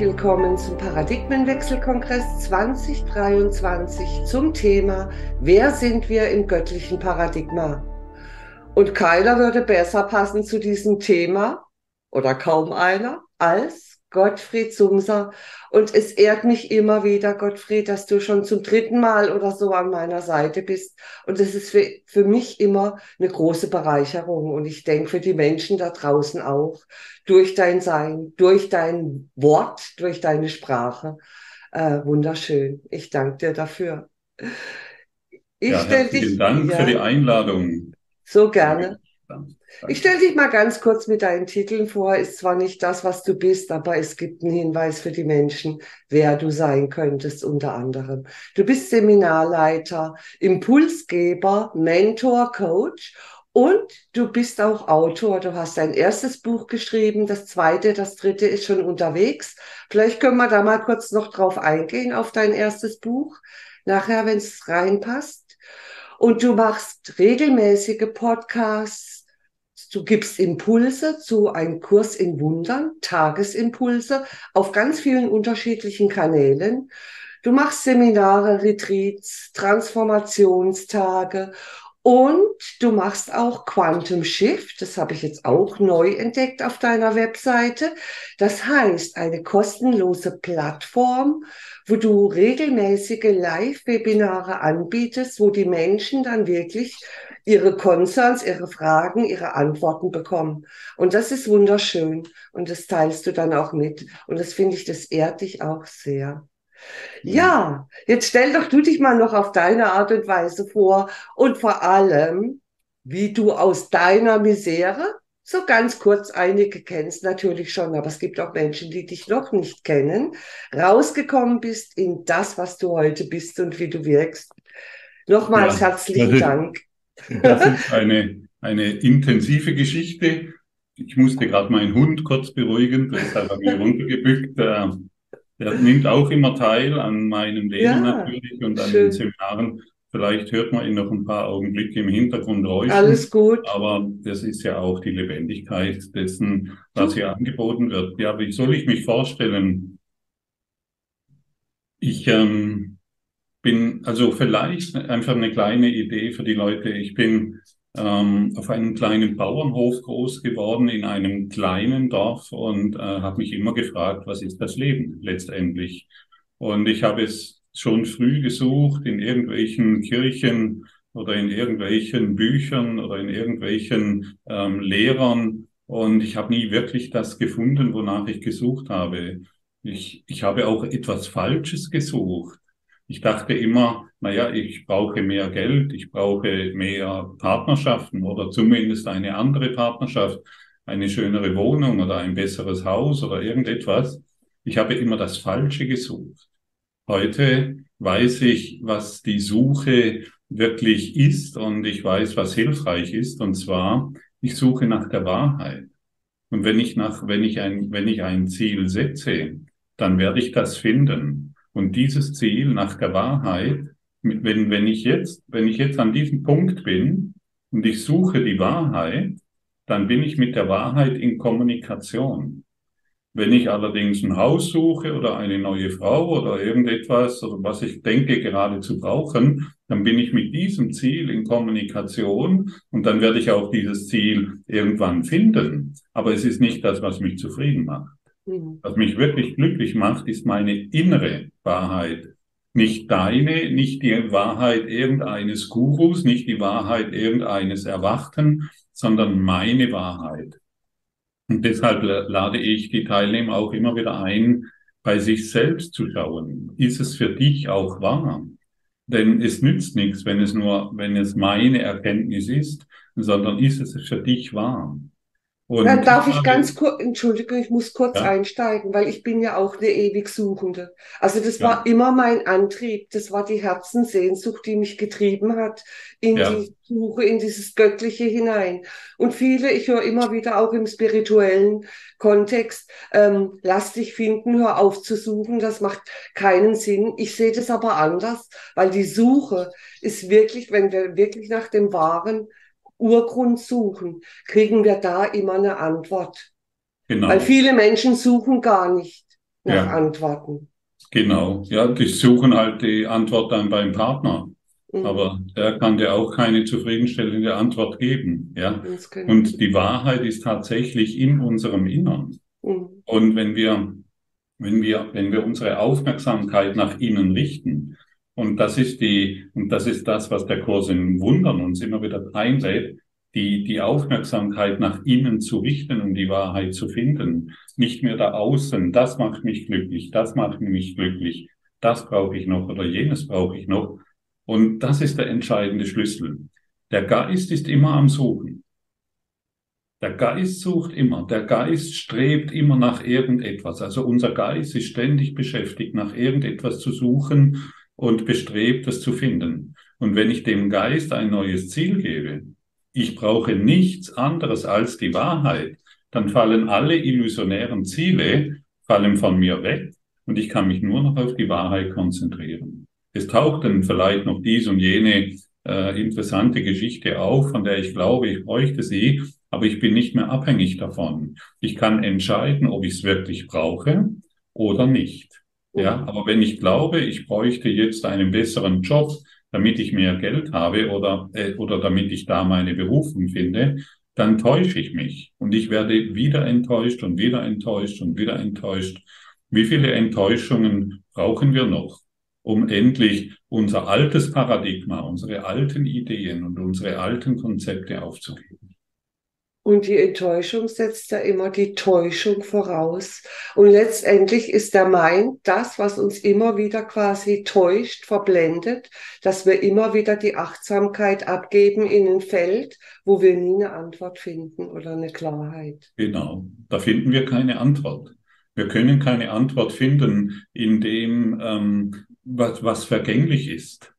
willkommen zum Paradigmenwechselkongress 2023 zum Thema Wer sind wir im göttlichen Paradigma? Und keiner würde besser passen zu diesem Thema oder kaum einer als Gottfried Sumser. Und es ehrt mich immer wieder, Gottfried, dass du schon zum dritten Mal oder so an meiner Seite bist. Und es ist für, für mich immer eine große Bereicherung. Und ich denke für die Menschen da draußen auch, durch dein Sein, durch dein Wort, durch deine Sprache. Äh, wunderschön. Ich danke dir dafür. Ich ja, herzlichen dich, Dank ja, für die Einladung. So gerne. Ich stelle dich mal ganz kurz mit deinen Titeln vor. Ist zwar nicht das, was du bist, aber es gibt einen Hinweis für die Menschen, wer du sein könntest unter anderem. Du bist Seminarleiter, Impulsgeber, Mentor, Coach und du bist auch Autor. Du hast dein erstes Buch geschrieben, das zweite, das dritte ist schon unterwegs. Vielleicht können wir da mal kurz noch drauf eingehen, auf dein erstes Buch. Nachher, wenn es reinpasst. Und du machst regelmäßige Podcasts, Du gibst Impulse zu einem Kurs in Wundern, Tagesimpulse auf ganz vielen unterschiedlichen Kanälen. Du machst Seminare, Retreats, Transformationstage und du machst auch Quantum Shift. Das habe ich jetzt auch neu entdeckt auf deiner Webseite. Das heißt, eine kostenlose Plattform, wo du regelmäßige Live-Webinare anbietest, wo die Menschen dann wirklich ihre Concerns, ihre Fragen, ihre Antworten bekommen. Und das ist wunderschön. Und das teilst du dann auch mit. Und das finde ich, das ehrt dich auch sehr. Ja, jetzt stell doch du dich mal noch auf deine Art und Weise vor und vor allem, wie du aus deiner Misere, so ganz kurz, einige kennst natürlich schon, aber es gibt auch Menschen, die dich noch nicht kennen, rausgekommen bist in das, was du heute bist und wie du wirkst. Nochmals ja, herzlichen Dank. Das ist eine, eine intensive Geschichte. Ich musste gerade meinen Hund kurz beruhigen, deshalb habe ich runtergebückt. Der, der nimmt auch immer teil an meinem Leben ja, natürlich und an schön. den Seminaren. Vielleicht hört man ihn noch ein paar Augenblicke im Hintergrund räuschen. Alles gut. Aber das ist ja auch die Lebendigkeit dessen, was hier angeboten wird. Ja, wie soll ich mich vorstellen? Ich ähm, bin also vielleicht einfach eine kleine Idee für die Leute. Ich bin ähm, auf einem kleinen Bauernhof groß geworden in einem kleinen Dorf und äh, habe mich immer gefragt, was ist das Leben letztendlich? Und ich habe es schon früh gesucht in irgendwelchen Kirchen oder in irgendwelchen Büchern oder in irgendwelchen ähm, Lehrern und ich habe nie wirklich das gefunden, wonach ich gesucht habe. Ich, ich habe auch etwas Falsches gesucht. Ich dachte immer, naja, ich brauche mehr Geld, ich brauche mehr Partnerschaften oder zumindest eine andere Partnerschaft, eine schönere Wohnung oder ein besseres Haus oder irgendetwas. Ich habe immer das Falsche gesucht. Heute weiß ich, was die Suche wirklich ist und ich weiß, was hilfreich ist. Und zwar, ich suche nach der Wahrheit. Und wenn ich nach, wenn ich ein, wenn ich ein Ziel setze, dann werde ich das finden. Und dieses Ziel nach der Wahrheit, wenn, wenn ich jetzt, wenn ich jetzt an diesem Punkt bin und ich suche die Wahrheit, dann bin ich mit der Wahrheit in Kommunikation. Wenn ich allerdings ein Haus suche oder eine neue Frau oder irgendetwas oder was ich denke gerade zu brauchen, dann bin ich mit diesem Ziel in Kommunikation und dann werde ich auch dieses Ziel irgendwann finden. Aber es ist nicht das, was mich zufrieden macht. Mhm. Was mich wirklich glücklich macht, ist meine innere Wahrheit. Nicht deine, nicht die Wahrheit irgendeines Gurus, nicht die Wahrheit irgendeines Erwachten, sondern meine Wahrheit. Und deshalb lade ich die Teilnehmer auch immer wieder ein, bei sich selbst zu schauen. Ist es für dich auch wahr? Denn es nützt nichts, wenn es nur, wenn es meine Erkenntnis ist, sondern ist es für dich wahr? Und Dann darf ich ganz kurz, Entschuldigung, ich muss kurz ja. einsteigen, weil ich bin ja auch eine ewig Suchende. Also das ja. war immer mein Antrieb, das war die Herzenssehnsucht, die mich getrieben hat in ja. die Suche, in dieses Göttliche hinein. Und viele, ich höre immer wieder auch im spirituellen Kontext, ähm, lass dich finden, hör auf zu suchen, das macht keinen Sinn. Ich sehe das aber anders, weil die Suche ist wirklich, wenn wir wirklich nach dem Wahren Urgrund suchen, kriegen wir da immer eine Antwort. Genau. Weil viele Menschen suchen gar nicht. nach ja. Antworten. Genau, ja, die suchen halt die Antwort dann beim Partner. Mhm. Aber der kann dir auch keine zufriedenstellende Antwort geben. Ja? Und die Wahrheit ist tatsächlich in unserem Innern. Mhm. Und wenn wir, wenn wir, wenn wir unsere Aufmerksamkeit nach innen richten, und das ist die, und das ist das, was der Kurs in Wundern uns immer wieder einlädt, die, die Aufmerksamkeit nach innen zu richten und die Wahrheit zu finden. Nicht mehr da außen, das macht mich glücklich, das macht mich glücklich, das brauche ich noch oder jenes brauche ich noch, und das ist der entscheidende Schlüssel. Der Geist ist immer am Suchen. Der Geist sucht immer. Der Geist strebt immer nach irgendetwas. Also unser Geist ist ständig beschäftigt, nach irgendetwas zu suchen und bestrebt, es zu finden. Und wenn ich dem Geist ein neues Ziel gebe, ich brauche nichts anderes als die Wahrheit, dann fallen alle illusionären Ziele, fallen von mir weg und ich kann mich nur noch auf die Wahrheit konzentrieren. Es taucht dann vielleicht noch dies und jene äh, interessante Geschichte auf, von der ich glaube, ich bräuchte sie, aber ich bin nicht mehr abhängig davon. Ich kann entscheiden, ob ich es wirklich brauche oder nicht. Ja, aber wenn ich glaube, ich bräuchte jetzt einen besseren Job, damit ich mehr Geld habe oder, äh, oder damit ich da meine Berufung finde, dann täusche ich mich und ich werde wieder enttäuscht und wieder enttäuscht und wieder enttäuscht. Wie viele Enttäuschungen brauchen wir noch? um endlich unser altes Paradigma, unsere alten Ideen und unsere alten Konzepte aufzugeben. Und die Enttäuschung setzt ja immer die Täuschung voraus. Und letztendlich ist der Mind das, was uns immer wieder quasi täuscht, verblendet, dass wir immer wieder die Achtsamkeit abgeben in ein Feld, wo wir nie eine Antwort finden oder eine Klarheit. Genau, da finden wir keine Antwort. Wir können keine Antwort finden, indem ähm, was, was vergänglich ist.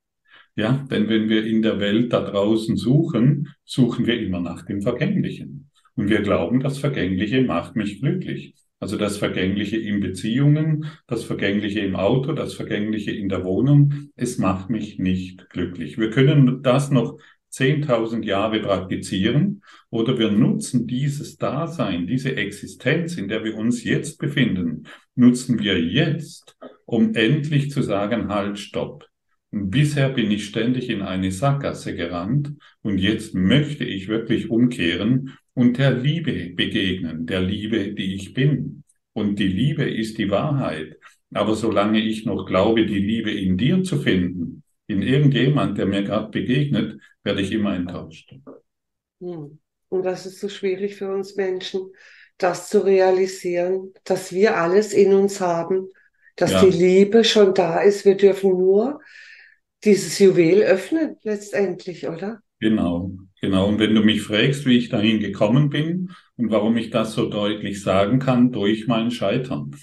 Ja, denn wenn wir in der Welt da draußen suchen, suchen wir immer nach dem Vergänglichen. Und wir glauben, das Vergängliche macht mich glücklich. Also das Vergängliche in Beziehungen, das Vergängliche im Auto, das Vergängliche in der Wohnung, es macht mich nicht glücklich. Wir können das noch 10.000 Jahre praktizieren oder wir nutzen dieses Dasein, diese Existenz, in der wir uns jetzt befinden, nutzen wir jetzt, um endlich zu sagen, halt, stopp. Bisher bin ich ständig in eine Sackgasse gerannt und jetzt möchte ich wirklich umkehren und der Liebe begegnen, der Liebe, die ich bin. Und die Liebe ist die Wahrheit. Aber solange ich noch glaube, die Liebe in dir zu finden, in irgendjemand, der mir gerade begegnet, werde ich immer enttäuscht. Und das ist so schwierig für uns Menschen, das zu realisieren, dass wir alles in uns haben, dass ja. die Liebe schon da ist. Wir dürfen nur dieses Juwel öffnen, letztendlich, oder? Genau, genau. Und wenn du mich fragst, wie ich dahin gekommen bin und warum ich das so deutlich sagen kann, durch mein Scheitern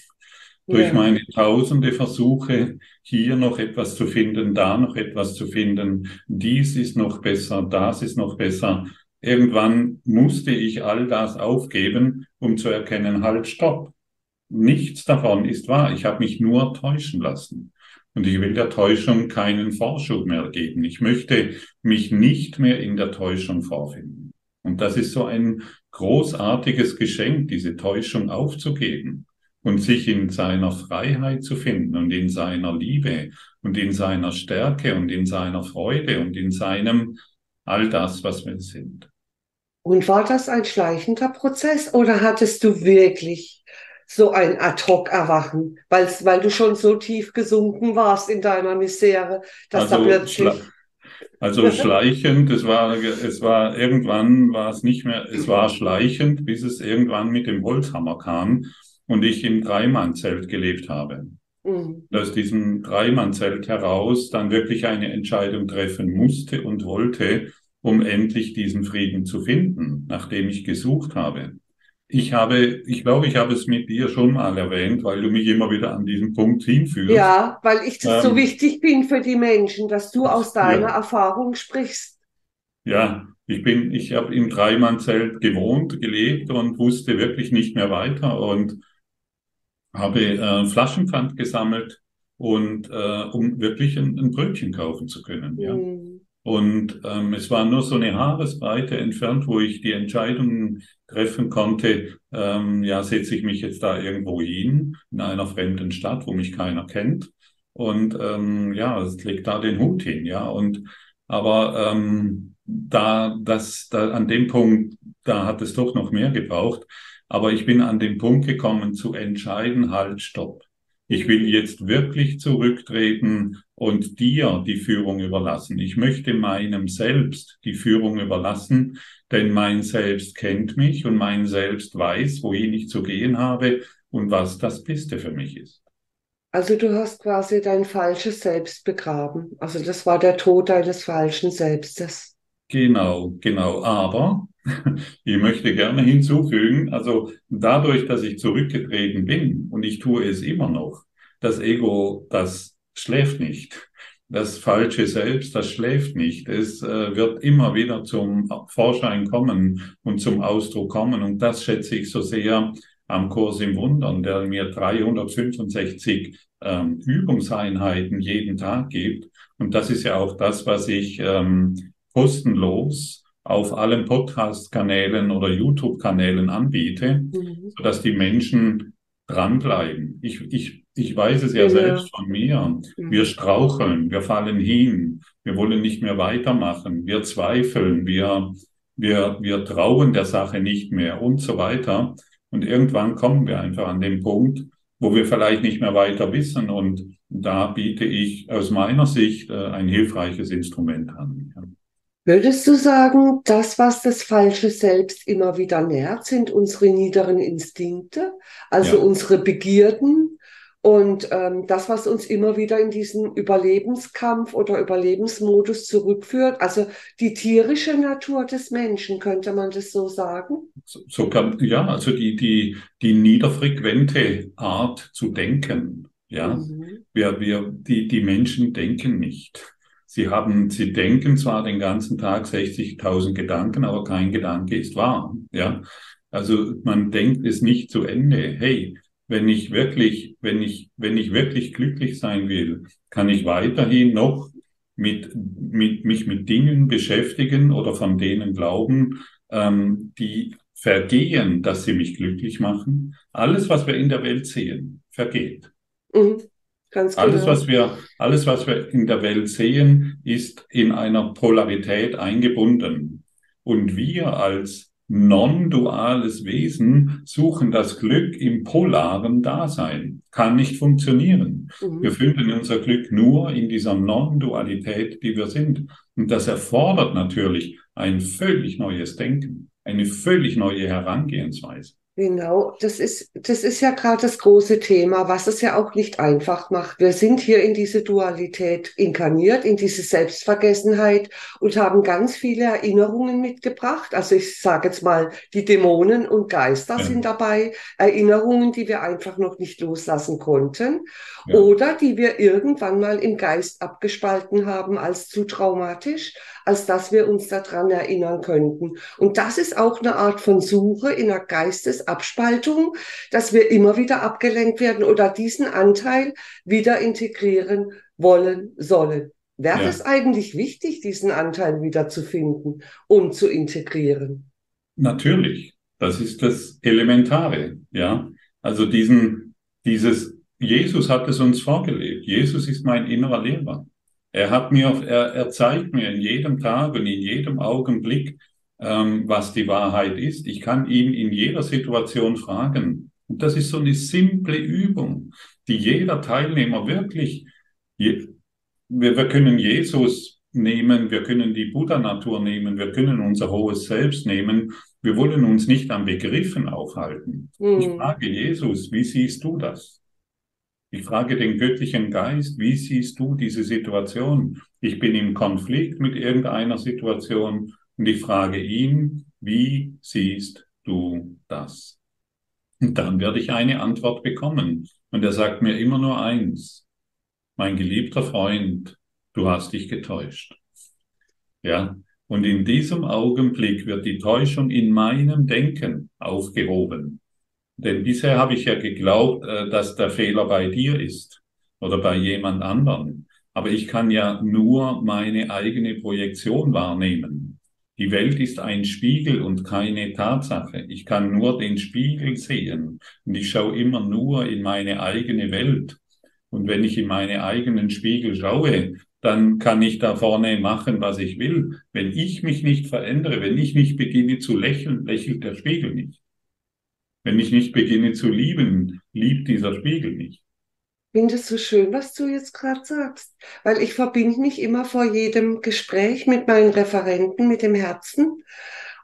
durch ja. meine tausende Versuche, hier noch etwas zu finden, da noch etwas zu finden, dies ist noch besser, das ist noch besser. Irgendwann musste ich all das aufgeben, um zu erkennen, halt, stopp. Nichts davon ist wahr. Ich habe mich nur täuschen lassen. Und ich will der Täuschung keinen Vorschub mehr geben. Ich möchte mich nicht mehr in der Täuschung vorfinden. Und das ist so ein großartiges Geschenk, diese Täuschung aufzugeben und sich in seiner Freiheit zu finden und in seiner Liebe und in seiner Stärke und in seiner Freude und in seinem all das, was wir sind. Und war das ein schleichender Prozess oder hattest du wirklich so ein Ad-Hoc-Erwachen, weil, weil du schon so tief gesunken warst in deiner Misere, dass also, da plötzlich... Also schleichend, es war, es war irgendwann war es nicht mehr, es war schleichend, bis es irgendwann mit dem Holzhammer kam und ich im Dreimannzelt gelebt habe. Mhm. Aus diesem Dreimannzelt heraus dann wirklich eine Entscheidung treffen musste und wollte, um endlich diesen Frieden zu finden, nachdem ich gesucht habe. Ich habe, ich glaube, ich habe es mit dir schon mal erwähnt, weil du mich immer wieder an diesen Punkt hinführst. Ja, weil ich das ähm, so wichtig bin für die Menschen, dass du aus deiner ja. Erfahrung sprichst. Ja, ich bin, ich habe im Dreimannzelt gewohnt, gelebt und wusste wirklich nicht mehr weiter und habe äh, Flaschenpfand gesammelt und äh, um wirklich ein, ein, Brötchen kaufen zu können. Ja. Mhm. Und ähm, es war nur so eine Haaresbreite entfernt, wo ich die Entscheidungen treffen konnte, ähm, ja, setze ich mich jetzt da irgendwo hin, in einer fremden Stadt, wo mich keiner kennt. Und ähm, ja, es legt da den Hut hin, ja. Und aber ähm, da, das, da an dem Punkt, da hat es doch noch mehr gebraucht. Aber ich bin an den Punkt gekommen zu entscheiden, halt, stopp. Ich will jetzt wirklich zurücktreten und dir die Führung überlassen. Ich möchte meinem Selbst die Führung überlassen, denn mein Selbst kennt mich und mein Selbst weiß, wohin ich zu gehen habe und was das Beste für mich ist. Also du hast quasi dein falsches Selbst begraben. Also das war der Tod deines falschen Selbstes. Genau, genau. Aber ich möchte gerne hinzufügen, also dadurch, dass ich zurückgetreten bin und ich tue es immer noch, das Ego, das schläft nicht. Das falsche Selbst, das schläft nicht. Es äh, wird immer wieder zum Vorschein kommen und zum Ausdruck kommen. Und das schätze ich so sehr am Kurs im Wundern, der mir 365 ähm, Übungseinheiten jeden Tag gibt. Und das ist ja auch das, was ich ähm, kostenlos auf allen Podcast-Kanälen oder YouTube-Kanälen anbiete, mhm. sodass die Menschen dranbleiben. Ich, ich, ich weiß es ja, ja. selbst von mir. Mhm. Wir straucheln, wir fallen hin, wir wollen nicht mehr weitermachen, wir zweifeln, wir, wir, wir trauen der Sache nicht mehr und so weiter. Und irgendwann kommen wir einfach an den Punkt, wo wir vielleicht nicht mehr weiter wissen. Und da biete ich aus meiner Sicht äh, ein hilfreiches Instrument an. Würdest du sagen, das, was das falsche Selbst immer wieder nährt, sind unsere niederen Instinkte, also ja. unsere Begierden und ähm, das, was uns immer wieder in diesen Überlebenskampf oder Überlebensmodus zurückführt, also die tierische Natur des Menschen, könnte man das so sagen? So, so kann, ja, also die, die, die niederfrequente Art zu denken. Ja, mhm. wir, wir, die, die Menschen denken nicht. Sie haben, Sie denken zwar den ganzen Tag 60.000 Gedanken, aber kein Gedanke ist wahr. Ja, also man denkt es nicht zu Ende. Hey, wenn ich wirklich, wenn ich, wenn ich wirklich glücklich sein will, kann ich weiterhin noch mit, mit mich mit Dingen beschäftigen oder von denen glauben, ähm, die vergehen, dass sie mich glücklich machen. Alles, was wir in der Welt sehen, vergeht. Mhm. Ganz alles, genau. was wir, alles, was wir in der Welt sehen, ist in einer Polarität eingebunden. Und wir als non-duales Wesen suchen das Glück im polaren Dasein. Kann nicht funktionieren. Mhm. Wir finden unser Glück nur in dieser Non-Dualität, die wir sind. Und das erfordert natürlich ein völlig neues Denken, eine völlig neue Herangehensweise. Genau, das ist, das ist ja gerade das große Thema, was es ja auch nicht einfach macht. Wir sind hier in diese Dualität inkarniert, in diese Selbstvergessenheit und haben ganz viele Erinnerungen mitgebracht. Also ich sage jetzt mal, die Dämonen und Geister ja. sind dabei, Erinnerungen, die wir einfach noch nicht loslassen konnten ja. oder die wir irgendwann mal im Geist abgespalten haben als zu traumatisch als dass wir uns daran erinnern könnten. Und das ist auch eine Art von Suche in der Geistesabspaltung, dass wir immer wieder abgelenkt werden oder diesen Anteil wieder integrieren wollen sollen. Wäre ja. es eigentlich wichtig, diesen Anteil wieder zu finden und zu integrieren? Natürlich. Das ist das Elementare, ja. Also diesen, dieses, Jesus hat es uns vorgelebt. Jesus ist mein innerer Lehrer. Er hat mir, er, er zeigt mir in jedem Tag und in jedem Augenblick, ähm, was die Wahrheit ist. Ich kann ihn in jeder Situation fragen. Und das ist so eine simple Übung, die jeder Teilnehmer wirklich, je, wir, wir können Jesus nehmen, wir können die Buddha-Natur nehmen, wir können unser hohes Selbst nehmen. Wir wollen uns nicht an Begriffen aufhalten. Mhm. Ich frage Jesus, wie siehst du das? Ich frage den göttlichen Geist, wie siehst du diese Situation? Ich bin im Konflikt mit irgendeiner Situation und ich frage ihn, wie siehst du das? Und dann werde ich eine Antwort bekommen. Und er sagt mir immer nur eins. Mein geliebter Freund, du hast dich getäuscht. Ja. Und in diesem Augenblick wird die Täuschung in meinem Denken aufgehoben. Denn bisher habe ich ja geglaubt, äh, dass der Fehler bei dir ist oder bei jemand anderem. Aber ich kann ja nur meine eigene Projektion wahrnehmen. Die Welt ist ein Spiegel und keine Tatsache. Ich kann nur den Spiegel sehen und ich schaue immer nur in meine eigene Welt. Und wenn ich in meine eigenen Spiegel schaue, dann kann ich da vorne machen, was ich will. Wenn ich mich nicht verändere, wenn ich nicht beginne zu lächeln, lächelt der Spiegel nicht. Wenn ich nicht beginne zu lieben, liebt dieser Spiegel nicht. Ich finde es so schön, was du jetzt gerade sagst, weil ich verbinde mich immer vor jedem Gespräch mit meinen Referenten, mit dem Herzen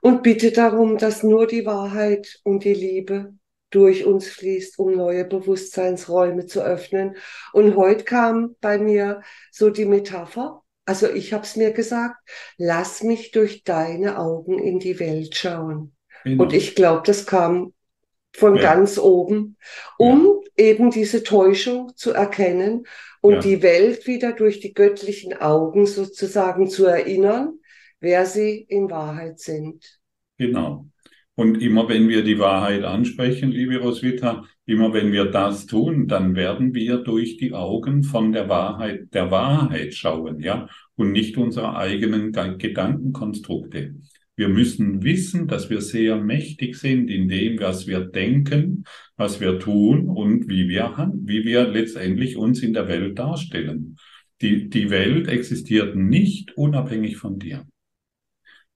und bitte darum, dass nur die Wahrheit und die Liebe durch uns fließt, um neue Bewusstseinsräume zu öffnen. Und heute kam bei mir so die Metapher, also ich habe es mir gesagt, lass mich durch deine Augen in die Welt schauen. Genau. Und ich glaube, das kam von ja. ganz oben, um ja. eben diese Täuschung zu erkennen und ja. die Welt wieder durch die göttlichen Augen sozusagen zu erinnern, wer sie in Wahrheit sind. Genau. Und immer wenn wir die Wahrheit ansprechen, liebe Roswitha, immer wenn wir das tun, dann werden wir durch die Augen von der Wahrheit, der Wahrheit schauen, ja, und nicht unserer eigenen Gedankenkonstrukte. Wir müssen wissen, dass wir sehr mächtig sind in dem, was wir denken, was wir tun und wie wir, wie wir letztendlich uns in der Welt darstellen. Die, die Welt existiert nicht unabhängig von dir.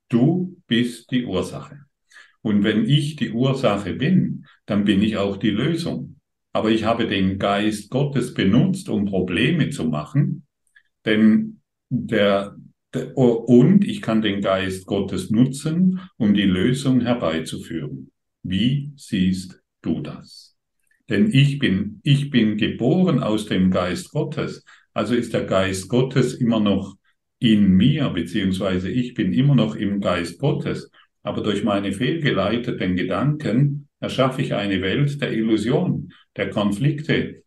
Du bist die Ursache. Und wenn ich die Ursache bin, dann bin ich auch die Lösung. Aber ich habe den Geist Gottes benutzt, um Probleme zu machen, denn der, und ich kann den Geist Gottes nutzen, um die Lösung herbeizuführen. Wie siehst du das? Denn ich bin, ich bin geboren aus dem Geist Gottes. Also ist der Geist Gottes immer noch in mir, beziehungsweise ich bin immer noch im Geist Gottes aber durch meine fehlgeleiteten Gedanken erschaffe ich eine Welt der Illusion, der Konflikte,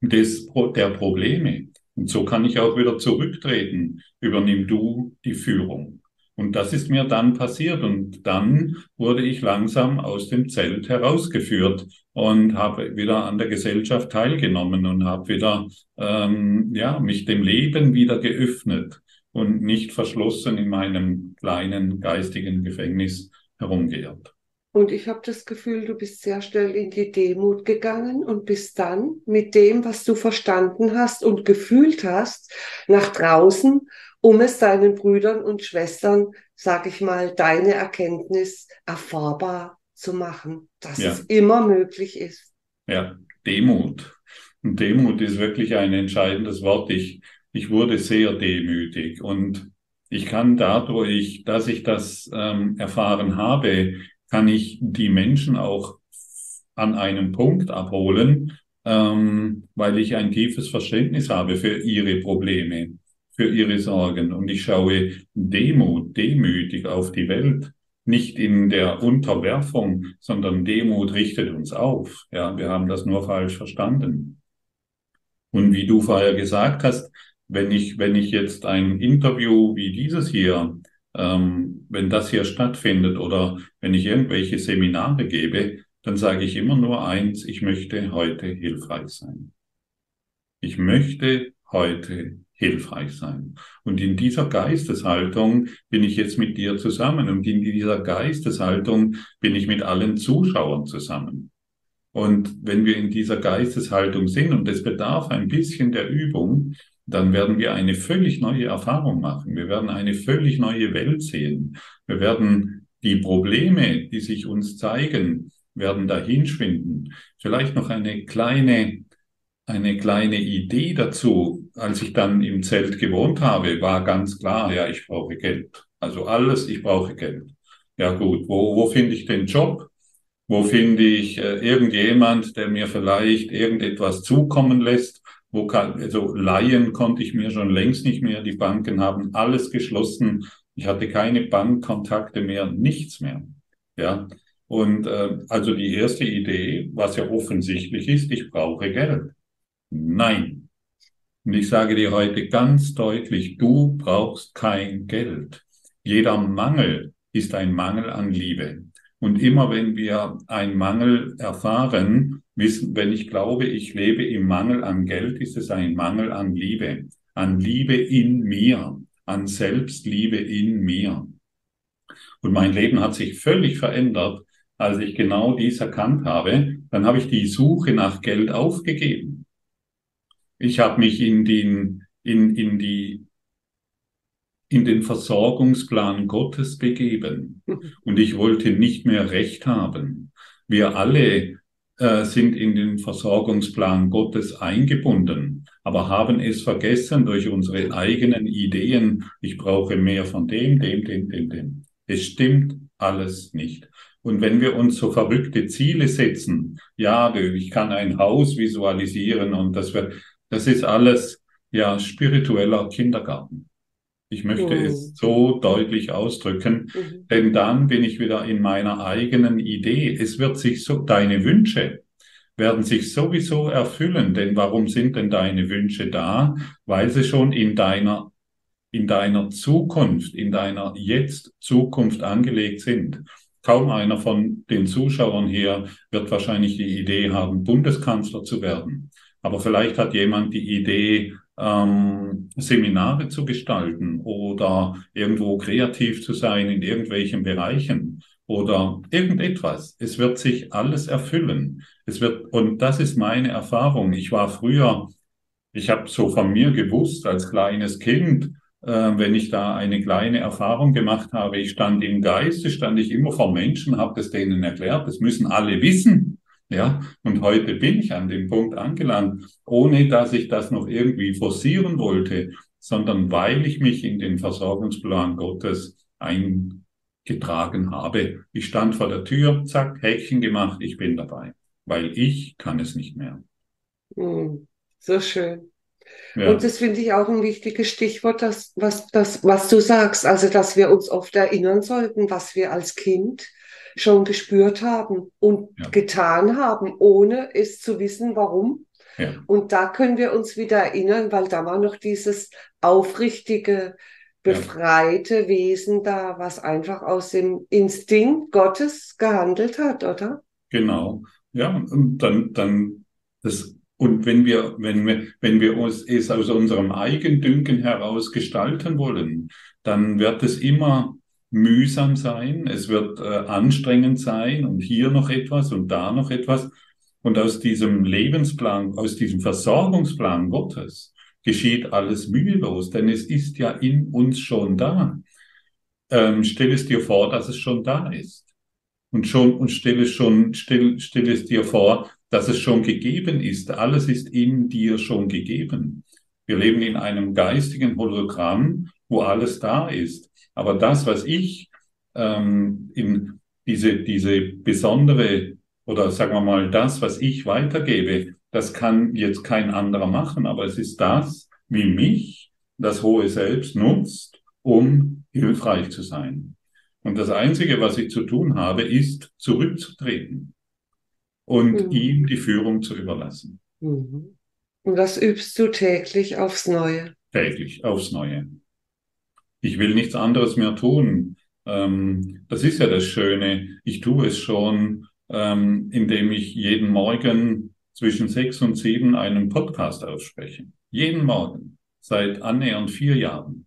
des, der Probleme. Und so kann ich auch wieder zurücktreten. Übernimm du die Führung. Und das ist mir dann passiert. Und dann wurde ich langsam aus dem Zelt herausgeführt und habe wieder an der Gesellschaft teilgenommen und habe wieder ähm, ja mich dem Leben wieder geöffnet und nicht verschlossen in meinem kleinen geistigen Gefängnis herumgeirrt. Und ich habe das Gefühl, du bist sehr schnell in die Demut gegangen und bist dann mit dem, was du verstanden hast und gefühlt hast, nach draußen, um es deinen Brüdern und Schwestern, sag ich mal, deine Erkenntnis erfahrbar zu machen, dass ja. es immer möglich ist. Ja, Demut. Und Demut ist wirklich ein entscheidendes Wort. Ich ich wurde sehr demütig und ich kann dadurch, dass ich das ähm, erfahren habe, kann ich die Menschen auch an einem Punkt abholen, ähm, weil ich ein tiefes Verständnis habe für ihre Probleme, für ihre Sorgen. Und ich schaue Demut, demütig auf die Welt, nicht in der Unterwerfung, sondern Demut richtet uns auf. Ja, wir haben das nur falsch verstanden. Und wie du vorher gesagt hast, wenn ich, wenn ich jetzt ein Interview wie dieses hier, ähm, wenn das hier stattfindet oder wenn ich irgendwelche Seminare gebe, dann sage ich immer nur eins, ich möchte heute hilfreich sein. Ich möchte heute hilfreich sein. Und in dieser Geisteshaltung bin ich jetzt mit dir zusammen und in dieser Geisteshaltung bin ich mit allen Zuschauern zusammen. Und wenn wir in dieser Geisteshaltung sind, und es bedarf ein bisschen der Übung, dann werden wir eine völlig neue Erfahrung machen. Wir werden eine völlig neue Welt sehen. Wir werden die Probleme, die sich uns zeigen, werden dahinschwinden. Vielleicht noch eine kleine, eine kleine Idee dazu. Als ich dann im Zelt gewohnt habe, war ganz klar, ja, ich brauche Geld. Also alles, ich brauche Geld. Ja gut, wo, wo finde ich den Job? Wo finde ich äh, irgendjemand, der mir vielleicht irgendetwas zukommen lässt? Wo kann, also leihen konnte ich mir schon längst nicht mehr. Die Banken haben alles geschlossen. Ich hatte keine Bankkontakte mehr, nichts mehr. Ja. Und äh, also die erste Idee, was ja offensichtlich ist, ich brauche Geld. Nein. Und ich sage dir heute ganz deutlich, du brauchst kein Geld. Jeder Mangel ist ein Mangel an Liebe. Und immer wenn wir einen Mangel erfahren, wissen, wenn ich glaube, ich lebe im Mangel an Geld, ist es ein Mangel an Liebe. an Liebe in mir, an Selbstliebe in mir. Und mein Leben hat sich völlig verändert, als ich genau dies erkannt habe. Dann habe ich die Suche nach Geld aufgegeben. Ich habe mich in den, in, in die, in den Versorgungsplan Gottes begeben. Und ich wollte nicht mehr Recht haben. Wir alle äh, sind in den Versorgungsplan Gottes eingebunden, aber haben es vergessen durch unsere eigenen Ideen, ich brauche mehr von dem, dem, dem, dem, dem. Es stimmt alles nicht. Und wenn wir uns so verrückte Ziele setzen, ja, ich kann ein Haus visualisieren und das wird, das ist alles, ja, spiritueller Kindergarten. Ich möchte mhm. es so deutlich ausdrücken, mhm. denn dann bin ich wieder in meiner eigenen Idee. Es wird sich so, deine Wünsche werden sich sowieso erfüllen, denn warum sind denn deine Wünsche da? Weil sie schon in deiner, in deiner Zukunft, in deiner Jetzt-Zukunft angelegt sind. Kaum einer von den Zuschauern hier wird wahrscheinlich die Idee haben, Bundeskanzler zu werden. Aber vielleicht hat jemand die Idee, ähm, Seminare zu gestalten oder irgendwo kreativ zu sein in irgendwelchen Bereichen oder irgendetwas. Es wird sich alles erfüllen. Es wird, und das ist meine Erfahrung. Ich war früher, ich habe so von mir gewusst als kleines Kind, äh, wenn ich da eine kleine Erfahrung gemacht habe, ich stand im Geiste, stand ich immer vor Menschen, habe das denen erklärt, das müssen alle wissen. Ja, und heute bin ich an dem Punkt angelangt, ohne dass ich das noch irgendwie forcieren wollte, sondern weil ich mich in den Versorgungsplan Gottes eingetragen habe. Ich stand vor der Tür, zack, Häkchen gemacht, ich bin dabei, weil ich kann es nicht mehr. Hm, so schön. Ja. Und das finde ich auch ein wichtiges Stichwort, das, was, das, was du sagst, also dass wir uns oft erinnern sollten, was wir als Kind schon gespürt haben und ja. getan haben, ohne es zu wissen, warum. Ja. Und da können wir uns wieder erinnern, weil da war noch dieses aufrichtige, befreite ja. Wesen da, was einfach aus dem Instinkt Gottes gehandelt hat, oder? Genau. Ja, und dann, dann das und wenn wir, wenn wir, wenn wir uns es aus unserem Eigendünken heraus gestalten wollen, dann wird es immer mühsam sein, es wird äh, anstrengend sein und hier noch etwas und da noch etwas. Und aus diesem Lebensplan, aus diesem Versorgungsplan Gottes geschieht alles mühelos, denn es ist ja in uns schon da. Ähm, stell es dir vor, dass es schon da ist. Und schon, und stell es schon, stell, stell es dir vor, dass es schon gegeben ist. Alles ist in dir schon gegeben. Wir leben in einem geistigen Hologramm, wo alles da ist. Aber das, was ich ähm, in diese, diese besondere oder sagen wir mal, das, was ich weitergebe, das kann jetzt kein anderer machen, aber es ist das, wie mich das hohe Selbst nutzt, um hilfreich zu sein. Und das Einzige, was ich zu tun habe, ist zurückzutreten und mhm. ihm die Führung zu überlassen. Mhm. Und das übst du täglich aufs Neue? Täglich aufs Neue ich will nichts anderes mehr tun. Ähm, das ist ja das Schöne. Ich tue es schon, ähm, indem ich jeden Morgen zwischen sechs und sieben einen Podcast ausspreche. Jeden Morgen. Seit annähernd vier Jahren.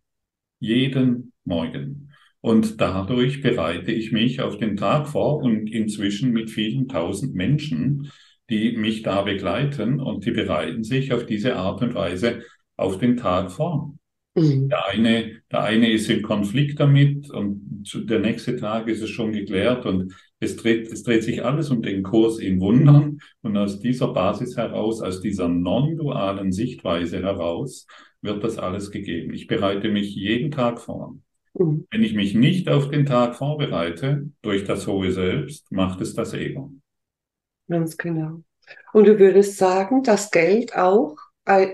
Jeden Morgen. Und dadurch bereite ich mich auf den Tag vor und inzwischen mit vielen tausend Menschen, die mich da begleiten und die bereiten sich auf diese Art und Weise auf den Tag vor. Mhm. Der, eine, der eine ist im Konflikt damit und der nächste Tag ist es schon geklärt und es dreht, es dreht sich alles um den Kurs in Wundern und aus dieser Basis heraus, aus dieser non-dualen Sichtweise heraus, wird das alles gegeben. Ich bereite mich jeden Tag vor. Mhm. Wenn ich mich nicht auf den Tag vorbereite, durch das hohe Selbst, macht es das Ego. Ganz genau. Und du würdest sagen, dass Geld auch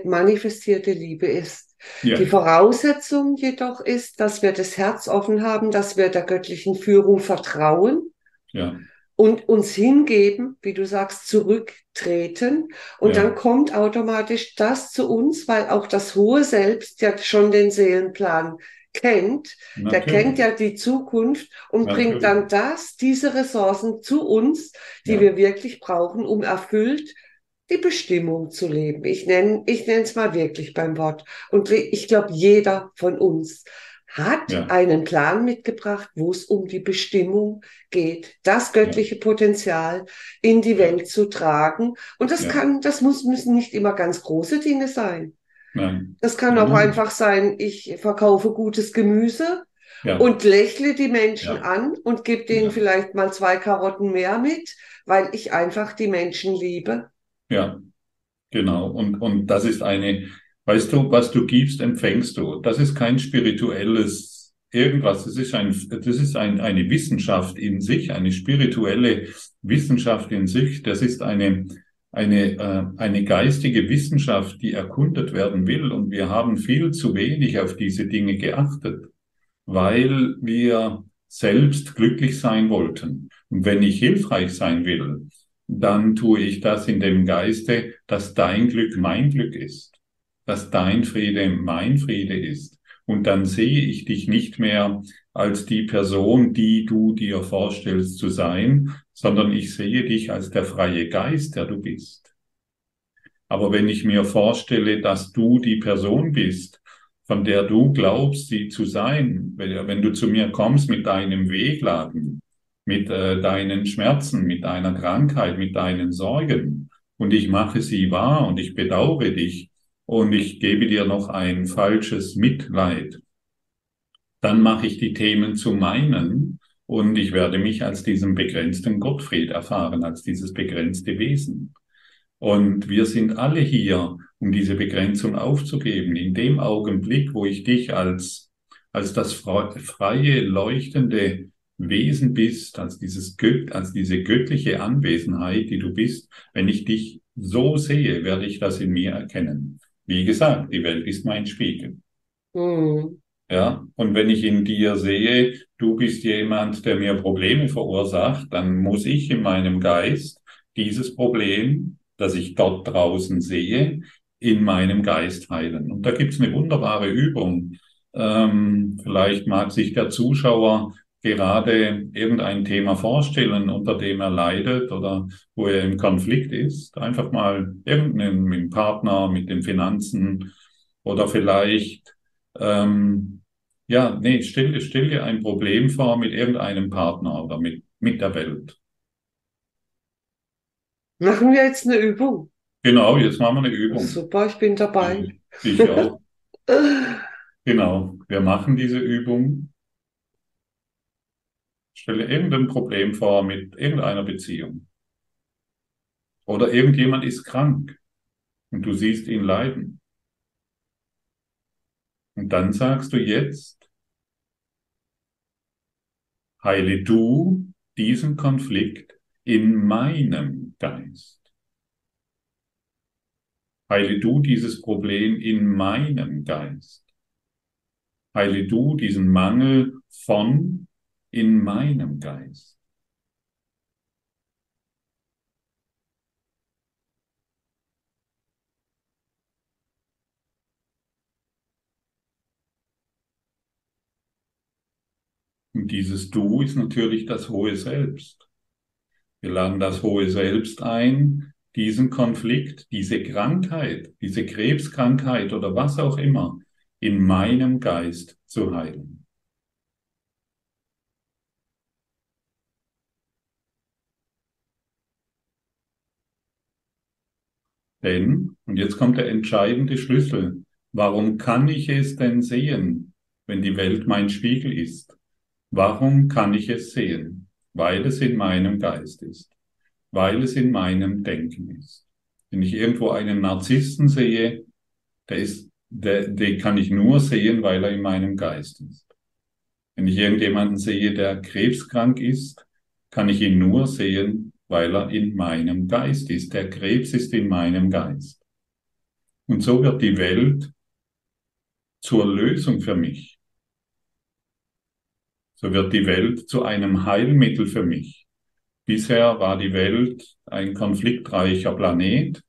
manifestierte Liebe ist. Ja. Die Voraussetzung jedoch ist, dass wir das Herz offen haben, dass wir der göttlichen Führung vertrauen ja. und uns hingeben, wie du sagst, zurücktreten. Und ja. dann kommt automatisch das zu uns, weil auch das hohe Selbst ja schon den Seelenplan kennt. Natürlich. Der kennt ja die Zukunft und Natürlich. bringt dann das, diese Ressourcen zu uns, die wir wirklich brauchen, um erfüllt die Bestimmung zu leben. Ich nenne ich nenne es mal wirklich beim Wort. Und ich glaube, jeder von uns hat ja. einen Plan mitgebracht, wo es um die Bestimmung geht, das göttliche ja. Potenzial in die Welt zu tragen. Und das kann, das muss, müssen nicht immer ganz große Dinge sein. Nein. Das kann auch einfach sein, ich verkaufe gutes Gemüse ja. und lächle die Menschen ja. an und gebe denen ja. vielleicht mal zwei Karotten mehr mit, weil ich einfach die Menschen liebe. Ja, genau. Und, und das ist eine, weißt du, was du gibst, empfängst du. Das ist kein spirituelles irgendwas. Das ist ein, das ist ein, eine Wissenschaft in sich, eine spirituelle Wissenschaft in sich. Das ist eine, eine, äh, eine geistige Wissenschaft, die erkundet werden will. Und wir haben viel zu wenig auf diese Dinge geachtet, weil wir selbst glücklich sein wollten. Und wenn ich hilfreich sein will, dann tue ich das in dem Geiste, dass dein Glück mein Glück ist, dass dein Friede mein Friede ist. Und dann sehe ich dich nicht mehr als die Person, die du dir vorstellst zu sein, sondern ich sehe dich als der freie Geist, der du bist. Aber wenn ich mir vorstelle, dass du die Person bist, von der du glaubst, sie zu sein, wenn, du zu mir kommst mit deinem Wehklagen, mit äh, deinen Schmerzen, mit deiner Krankheit, mit deinen Sorgen, und ich mache sie wahr und ich bedauere dich und ich gebe dir noch ein falsches Mitleid, dann mache ich die Themen zu meinen und ich werde mich als diesen begrenzten Gottfried erfahren, als dieses begrenzte Wesen. Und wir sind alle hier, um diese Begrenzung aufzugeben. In dem Augenblick, wo ich dich als, als das freie, leuchtende Wesen bist, als dieses als diese göttliche Anwesenheit, die du bist, wenn ich dich so sehe, werde ich das in mir erkennen. Wie gesagt, die Welt ist mein Spiegel. Mhm. Ja, und wenn ich in dir sehe, du bist jemand, der mir Probleme verursacht, dann muss ich in meinem Geist dieses Problem, das ich dort draußen sehe, in meinem Geist heilen. Und da gibt's eine wunderbare Übung. Ähm, vielleicht mag sich der Zuschauer gerade irgendein Thema vorstellen, unter dem er leidet oder wo er im Konflikt ist. Einfach mal irgendeinen mit dem Partner, mit den Finanzen oder vielleicht ähm, ja, nee, stell, stell dir ein Problem vor mit irgendeinem Partner oder mit, mit der Welt. Machen wir jetzt eine Übung? Genau, jetzt machen wir eine Übung. Super, ich bin dabei. Ich, ich auch. genau, wir machen diese Übung. Stelle irgendein Problem vor mit irgendeiner Beziehung. Oder irgendjemand ist krank und du siehst ihn leiden. Und dann sagst du jetzt, heile du diesen Konflikt in meinem Geist. Heile du dieses Problem in meinem Geist. Heile du diesen Mangel von in meinem Geist. Und dieses Du ist natürlich das hohe Selbst. Wir laden das hohe Selbst ein, diesen Konflikt, diese Krankheit, diese Krebskrankheit oder was auch immer in meinem Geist zu heilen. Denn, und jetzt kommt der entscheidende Schlüssel, warum kann ich es denn sehen, wenn die Welt mein Spiegel ist? Warum kann ich es sehen? Weil es in meinem Geist ist, weil es in meinem Denken ist. Wenn ich irgendwo einen Narzissten sehe, der ist, der, den kann ich nur sehen, weil er in meinem Geist ist. Wenn ich irgendjemanden sehe, der krebskrank ist, kann ich ihn nur sehen, weil er in meinem Geist ist. Der Krebs ist in meinem Geist. Und so wird die Welt zur Lösung für mich so wird die Welt zu einem Heilmittel für mich. Bisher war die Welt ein konfliktreicher Planet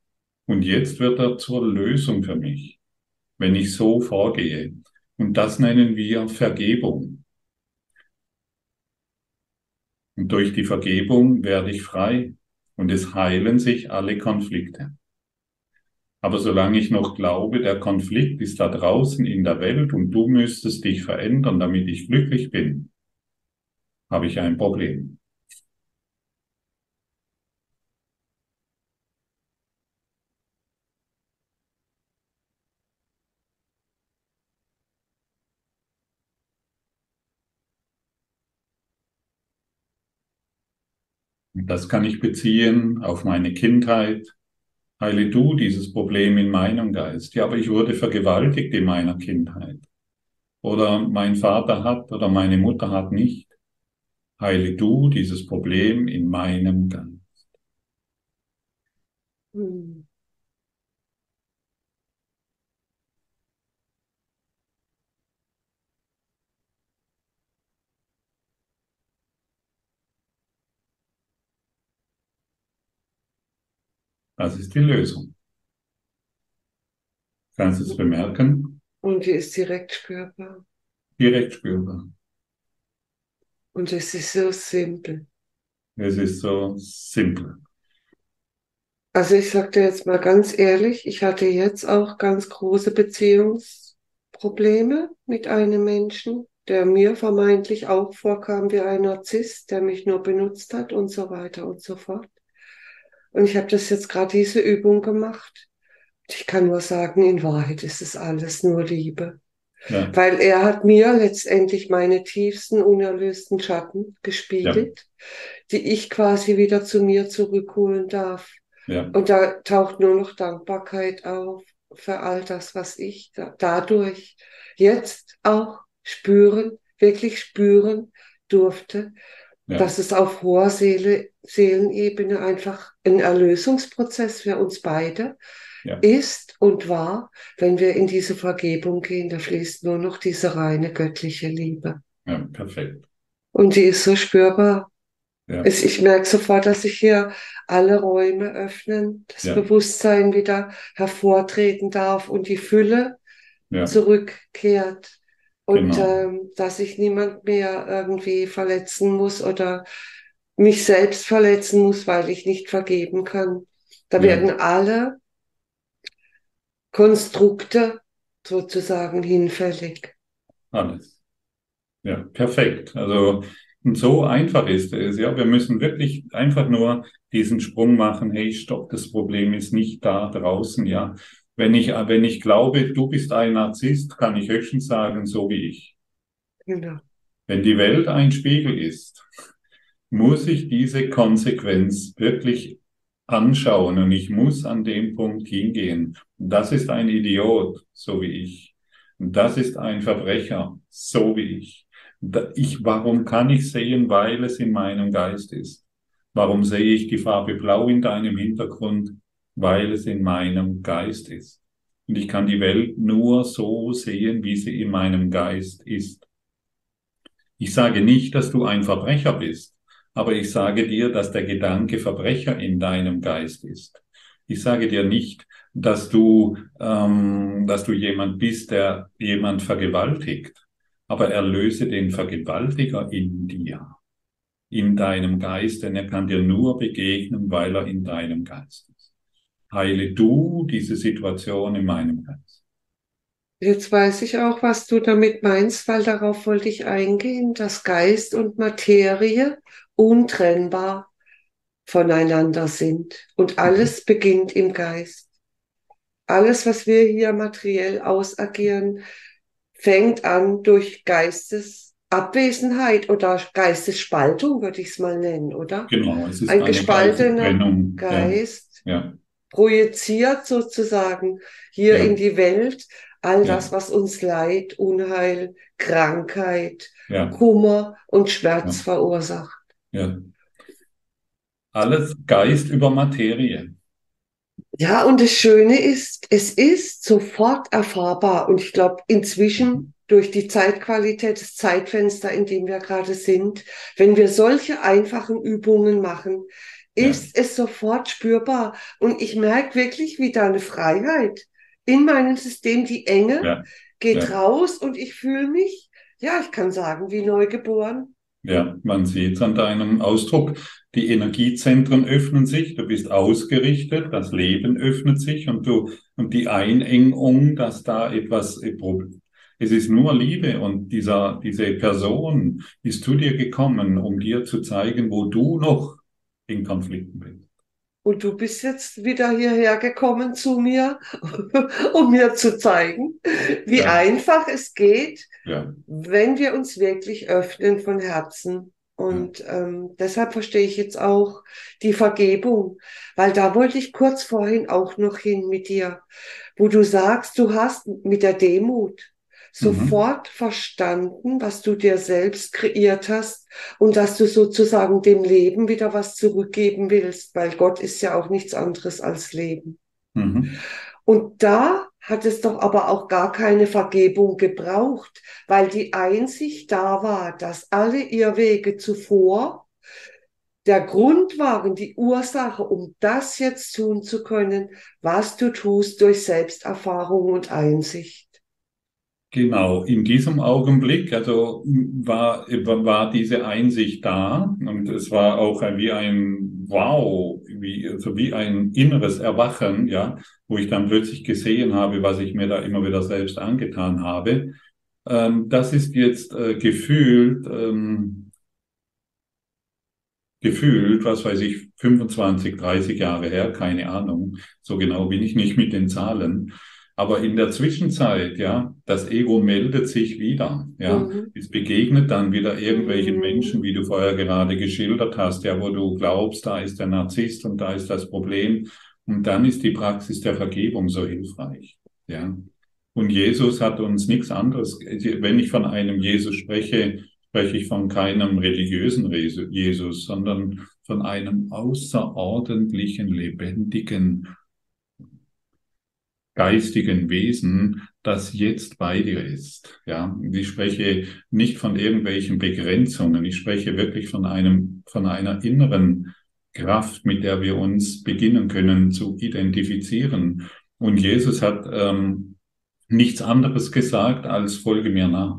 und jetzt wird er zur Lösung für mich, wenn ich so vorgehe. Und das nennen wir Vergebung. Und durch die Vergebung werde ich frei und es heilen sich alle Konflikte. Aber solange ich noch glaube, der Konflikt ist da draußen in der Welt und du müsstest dich verändern, damit ich glücklich bin, habe ich ein Problem. Das kann ich beziehen auf meine Kindheit. Heile du dieses Problem in meinem Geist. Ja, aber ich wurde vergewaltigt in meiner Kindheit. Oder mein Vater hat oder meine Mutter hat nicht. Heile du dieses Problem in meinem Geist. Hm. Das ist die Lösung. Kannst du es bemerken? Und die ist direkt spürbar. Direkt spürbar. Und es ist so simpel. Es ist so simpel. Also ich sage dir jetzt mal ganz ehrlich, ich hatte jetzt auch ganz große Beziehungsprobleme mit einem Menschen, der mir vermeintlich auch vorkam wie ein Narzisst, der mich nur benutzt hat und so weiter und so fort. Und ich habe das jetzt gerade diese Übung gemacht. Ich kann nur sagen, in Wahrheit ist es alles nur Liebe. Ja. Weil er hat mir letztendlich meine tiefsten, unerlösten Schatten gespiegelt, ja. die ich quasi wieder zu mir zurückholen darf. Ja. Und da taucht nur noch Dankbarkeit auf für all das, was ich da, dadurch jetzt auch spüren, wirklich spüren durfte, ja. dass es auf hoher Seele, Seelenebene einfach ein Erlösungsprozess für uns beide ja. ist und war, wenn wir in diese Vergebung gehen, da fließt nur noch diese reine göttliche Liebe. Ja, perfekt. Und die ist so spürbar. Ja. Ich merke sofort, dass sich hier alle Räume öffnen, das ja. Bewusstsein wieder hervortreten darf und die Fülle ja. zurückkehrt. Und genau. ähm, dass ich niemand mehr irgendwie verletzen muss oder mich selbst verletzen muss, weil ich nicht vergeben kann. Da ja. werden alle Konstrukte sozusagen hinfällig. Alles. Ja, perfekt. Also und so einfach ist es. Ja, wir müssen wirklich einfach nur diesen Sprung machen. Hey, stopp, das Problem ist nicht da draußen. Ja, wenn ich, wenn ich glaube, du bist ein Narzisst, kann ich höchstens sagen, so wie ich. Genau. Wenn die Welt ein Spiegel ist, muss ich diese Konsequenz wirklich anschauen und ich muss an dem Punkt hingehen. Das ist ein Idiot, so wie ich. Das ist ein Verbrecher, so wie ich. ich. Warum kann ich sehen, weil es in meinem Geist ist? Warum sehe ich die Farbe Blau in deinem Hintergrund? Weil es in meinem Geist ist. Und ich kann die Welt nur so sehen, wie sie in meinem Geist ist. Ich sage nicht, dass du ein Verbrecher bist, aber ich sage dir, dass der Gedanke Verbrecher in deinem Geist ist. Ich sage dir nicht, dass du, ähm, dass du jemand bist, der jemand vergewaltigt, aber erlöse den Vergewaltiger in dir, in deinem Geist, denn er kann dir nur begegnen, weil er in deinem Geist ist heile du diese Situation in meinem Geist. Jetzt weiß ich auch, was du damit meinst, weil darauf wollte ich eingehen, dass Geist und Materie untrennbar voneinander sind und alles beginnt im Geist. Alles, was wir hier materiell ausagieren, fängt an durch Geistesabwesenheit oder Geistesspaltung, würde ich es mal nennen, oder? Genau, es ist ein gespaltener Geist. Ja. Ja projiziert sozusagen hier ja. in die Welt all das, ja. was uns Leid, Unheil, Krankheit, ja. Kummer und Schmerz verursacht. Ja. Alles Geist über Materie. Ja, und das Schöne ist, es ist sofort erfahrbar. Und ich glaube, inzwischen mhm. durch die Zeitqualität, das Zeitfenster, in dem wir gerade sind, wenn wir solche einfachen Übungen machen, ist ja. es sofort spürbar. Und ich merke wirklich wieder eine Freiheit in meinem System. Die Enge ja. geht ja. raus und ich fühle mich, ja, ich kann sagen, wie neugeboren. Ja, man sieht es an deinem Ausdruck. die Energiezentren öffnen sich, du bist ausgerichtet, das Leben öffnet sich und du, und die Einengung, dass da etwas, es ist nur Liebe und dieser, diese Person ist zu dir gekommen, um dir zu zeigen, wo du noch in Konflikten bist. Und du bist jetzt wieder hierher gekommen zu mir, um mir zu zeigen, wie ja. einfach es geht, ja. wenn wir uns wirklich öffnen von Herzen. Und ja. ähm, deshalb verstehe ich jetzt auch die Vergebung, weil da wollte ich kurz vorhin auch noch hin mit dir, wo du sagst, du hast mit der Demut, sofort mhm. verstanden, was du dir selbst kreiert hast und dass du sozusagen dem Leben wieder was zurückgeben willst, weil Gott ist ja auch nichts anderes als Leben. Mhm. Und da hat es doch aber auch gar keine Vergebung gebraucht, weil die Einsicht da war, dass alle ihr Wege zuvor der Grund waren, die Ursache, um das jetzt tun zu können, was du tust durch Selbsterfahrung und Einsicht. Genau, in diesem Augenblick, also war, war diese Einsicht da und es war auch wie ein Wow, wie, also wie ein inneres Erwachen, ja, wo ich dann plötzlich gesehen habe, was ich mir da immer wieder selbst angetan habe. Ähm, das ist jetzt äh, gefühlt, ähm, gefühlt, was weiß ich, 25, 30 Jahre her, keine Ahnung, so genau bin ich nicht mit den Zahlen. Aber in der Zwischenzeit, ja, das Ego meldet sich wieder, ja. Mhm. Es begegnet dann wieder irgendwelchen mhm. Menschen, wie du vorher gerade geschildert hast, ja, wo du glaubst, da ist der Narzisst und da ist das Problem. Und dann ist die Praxis der Vergebung so hilfreich, ja. Und Jesus hat uns nichts anderes. Wenn ich von einem Jesus spreche, spreche ich von keinem religiösen Jesus, sondern von einem außerordentlichen, lebendigen, geistigen Wesen, das jetzt bei dir ist. Ja, ich spreche nicht von irgendwelchen Begrenzungen. Ich spreche wirklich von einem, von einer inneren Kraft, mit der wir uns beginnen können zu identifizieren. Und Jesus hat ähm, nichts anderes gesagt als folge mir nach.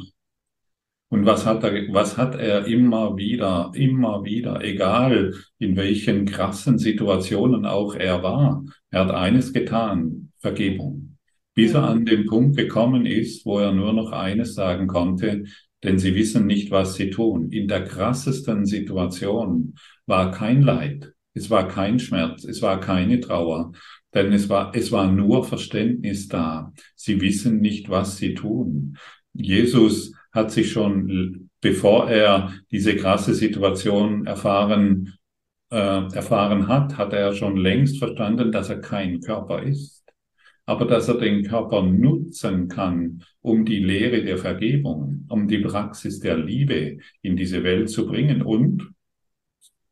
Und was hat er, was hat er immer wieder, immer wieder, egal in welchen krassen Situationen auch er war, er hat eines getan, Vergebung. Bis er an den Punkt gekommen ist, wo er nur noch eines sagen konnte, denn sie wissen nicht, was sie tun. In der krassesten Situation war kein Leid, es war kein Schmerz, es war keine Trauer, denn es war, es war nur Verständnis da. Sie wissen nicht, was sie tun. Jesus hat sich schon, bevor er diese krasse Situation erfahren, äh, erfahren hat, hat er schon längst verstanden, dass er kein Körper ist aber dass er den Körper nutzen kann, um die Lehre der Vergebung, um die Praxis der Liebe in diese Welt zu bringen. Und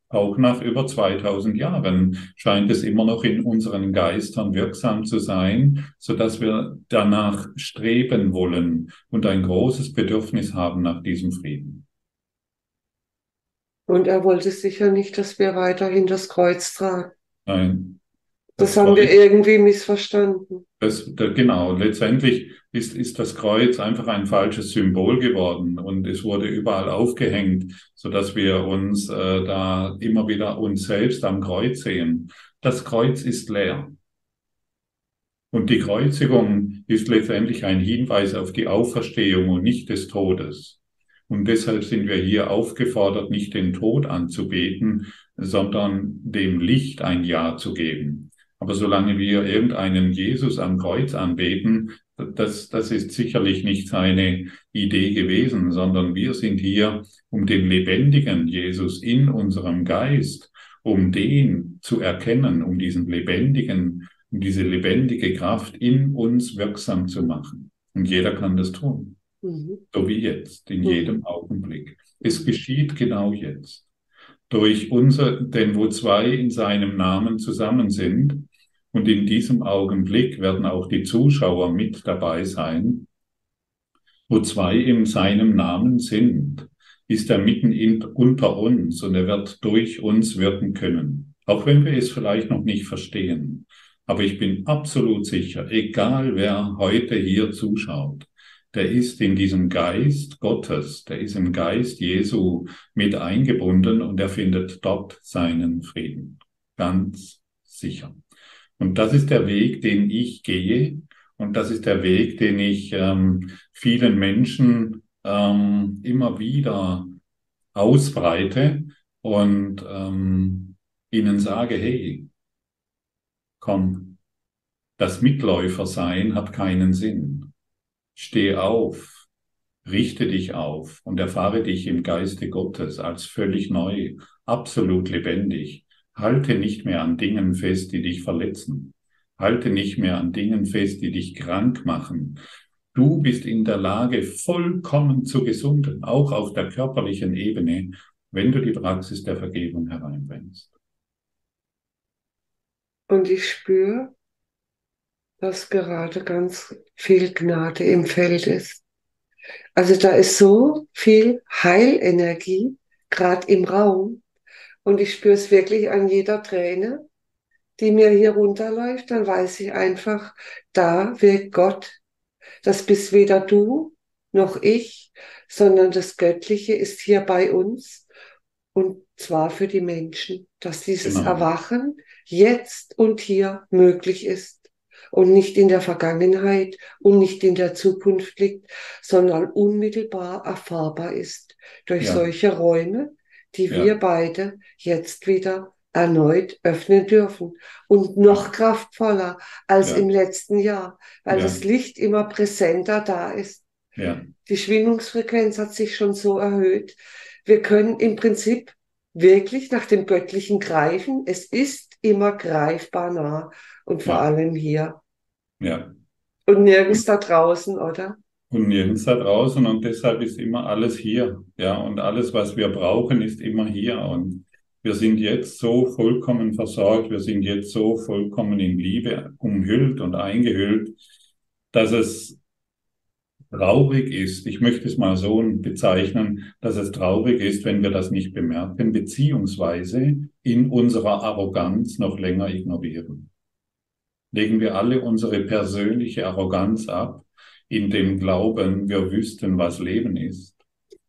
auch nach über 2000 Jahren scheint es immer noch in unseren Geistern wirksam zu sein, so dass wir danach streben wollen und ein großes Bedürfnis haben nach diesem Frieden. Und er wollte sicher nicht, dass wir weiterhin das Kreuz tragen. Nein, das, haben wir irgendwie missverstanden. Das, da, genau, letztendlich ist, ist das Kreuz einfach ein falsches Symbol geworden und es wurde überall aufgehängt, so dass wir uns äh, da immer wieder uns selbst am Kreuz sehen. Das Kreuz ist leer. Und die Kreuzigung ist letztendlich ein Hinweis auf die Auferstehung und nicht des Todes. Und deshalb sind wir hier aufgefordert, nicht den Tod anzubeten, sondern dem Licht ein Ja zu geben. Aber solange wir irgendeinen Jesus am Kreuz anbeten, das, das ist sicherlich nicht seine Idee gewesen, sondern wir sind hier, um den lebendigen Jesus in unserem Geist, um den zu erkennen, um diesen lebendigen, um diese lebendige Kraft in uns wirksam zu machen. Und jeder kann das tun. Mhm. So wie jetzt, in mhm. jedem Augenblick. Es geschieht genau jetzt. Durch unser, denn wo zwei in seinem Namen zusammen sind, und in diesem Augenblick werden auch die Zuschauer mit dabei sein. Wo zwei in seinem Namen sind, ist er mitten in, unter uns und er wird durch uns wirken können. Auch wenn wir es vielleicht noch nicht verstehen. Aber ich bin absolut sicher, egal wer heute hier zuschaut, der ist in diesem Geist Gottes, der ist im Geist Jesu mit eingebunden und er findet dort seinen Frieden. Ganz sicher. Und das ist der Weg, den ich gehe und das ist der Weg, den ich ähm, vielen Menschen ähm, immer wieder ausbreite und ähm, ihnen sage, hey, komm, das Mitläufersein hat keinen Sinn. Steh auf, richte dich auf und erfahre dich im Geiste Gottes als völlig neu, absolut lebendig. Halte nicht mehr an Dingen fest, die dich verletzen. Halte nicht mehr an Dingen fest, die dich krank machen. Du bist in der Lage, vollkommen zu gesunden, auch auf der körperlichen Ebene, wenn du die Praxis der Vergebung hereinbringst. Und ich spüre, dass gerade ganz viel Gnade im Feld ist. Also da ist so viel Heilenergie gerade im Raum und ich spüre es wirklich an jeder Träne, die mir hier runterläuft, dann weiß ich einfach, da wirkt Gott. Das bist weder du noch ich, sondern das Göttliche ist hier bei uns und zwar für die Menschen, dass dieses genau. Erwachen jetzt und hier möglich ist und nicht in der Vergangenheit und nicht in der Zukunft liegt, sondern unmittelbar erfahrbar ist durch ja. solche Räume, die ja. wir beide jetzt wieder erneut öffnen dürfen und noch kraftvoller als ja. im letzten Jahr, weil ja. das Licht immer präsenter da ist. Ja. Die Schwingungsfrequenz hat sich schon so erhöht. Wir können im Prinzip wirklich nach dem Göttlichen greifen. Es ist immer greifbar nah und vor allem hier. Ja. Und nirgends da draußen, oder? Und nirgends da draußen und deshalb ist immer alles hier. Ja, und alles, was wir brauchen, ist immer hier. Und wir sind jetzt so vollkommen versorgt, wir sind jetzt so vollkommen in Liebe umhüllt und eingehüllt, dass es traurig ist, ich möchte es mal so bezeichnen, dass es traurig ist, wenn wir das nicht bemerken, beziehungsweise in unserer Arroganz noch länger ignorieren. Legen wir alle unsere persönliche Arroganz ab, in dem Glauben, wir wüssten, was Leben ist.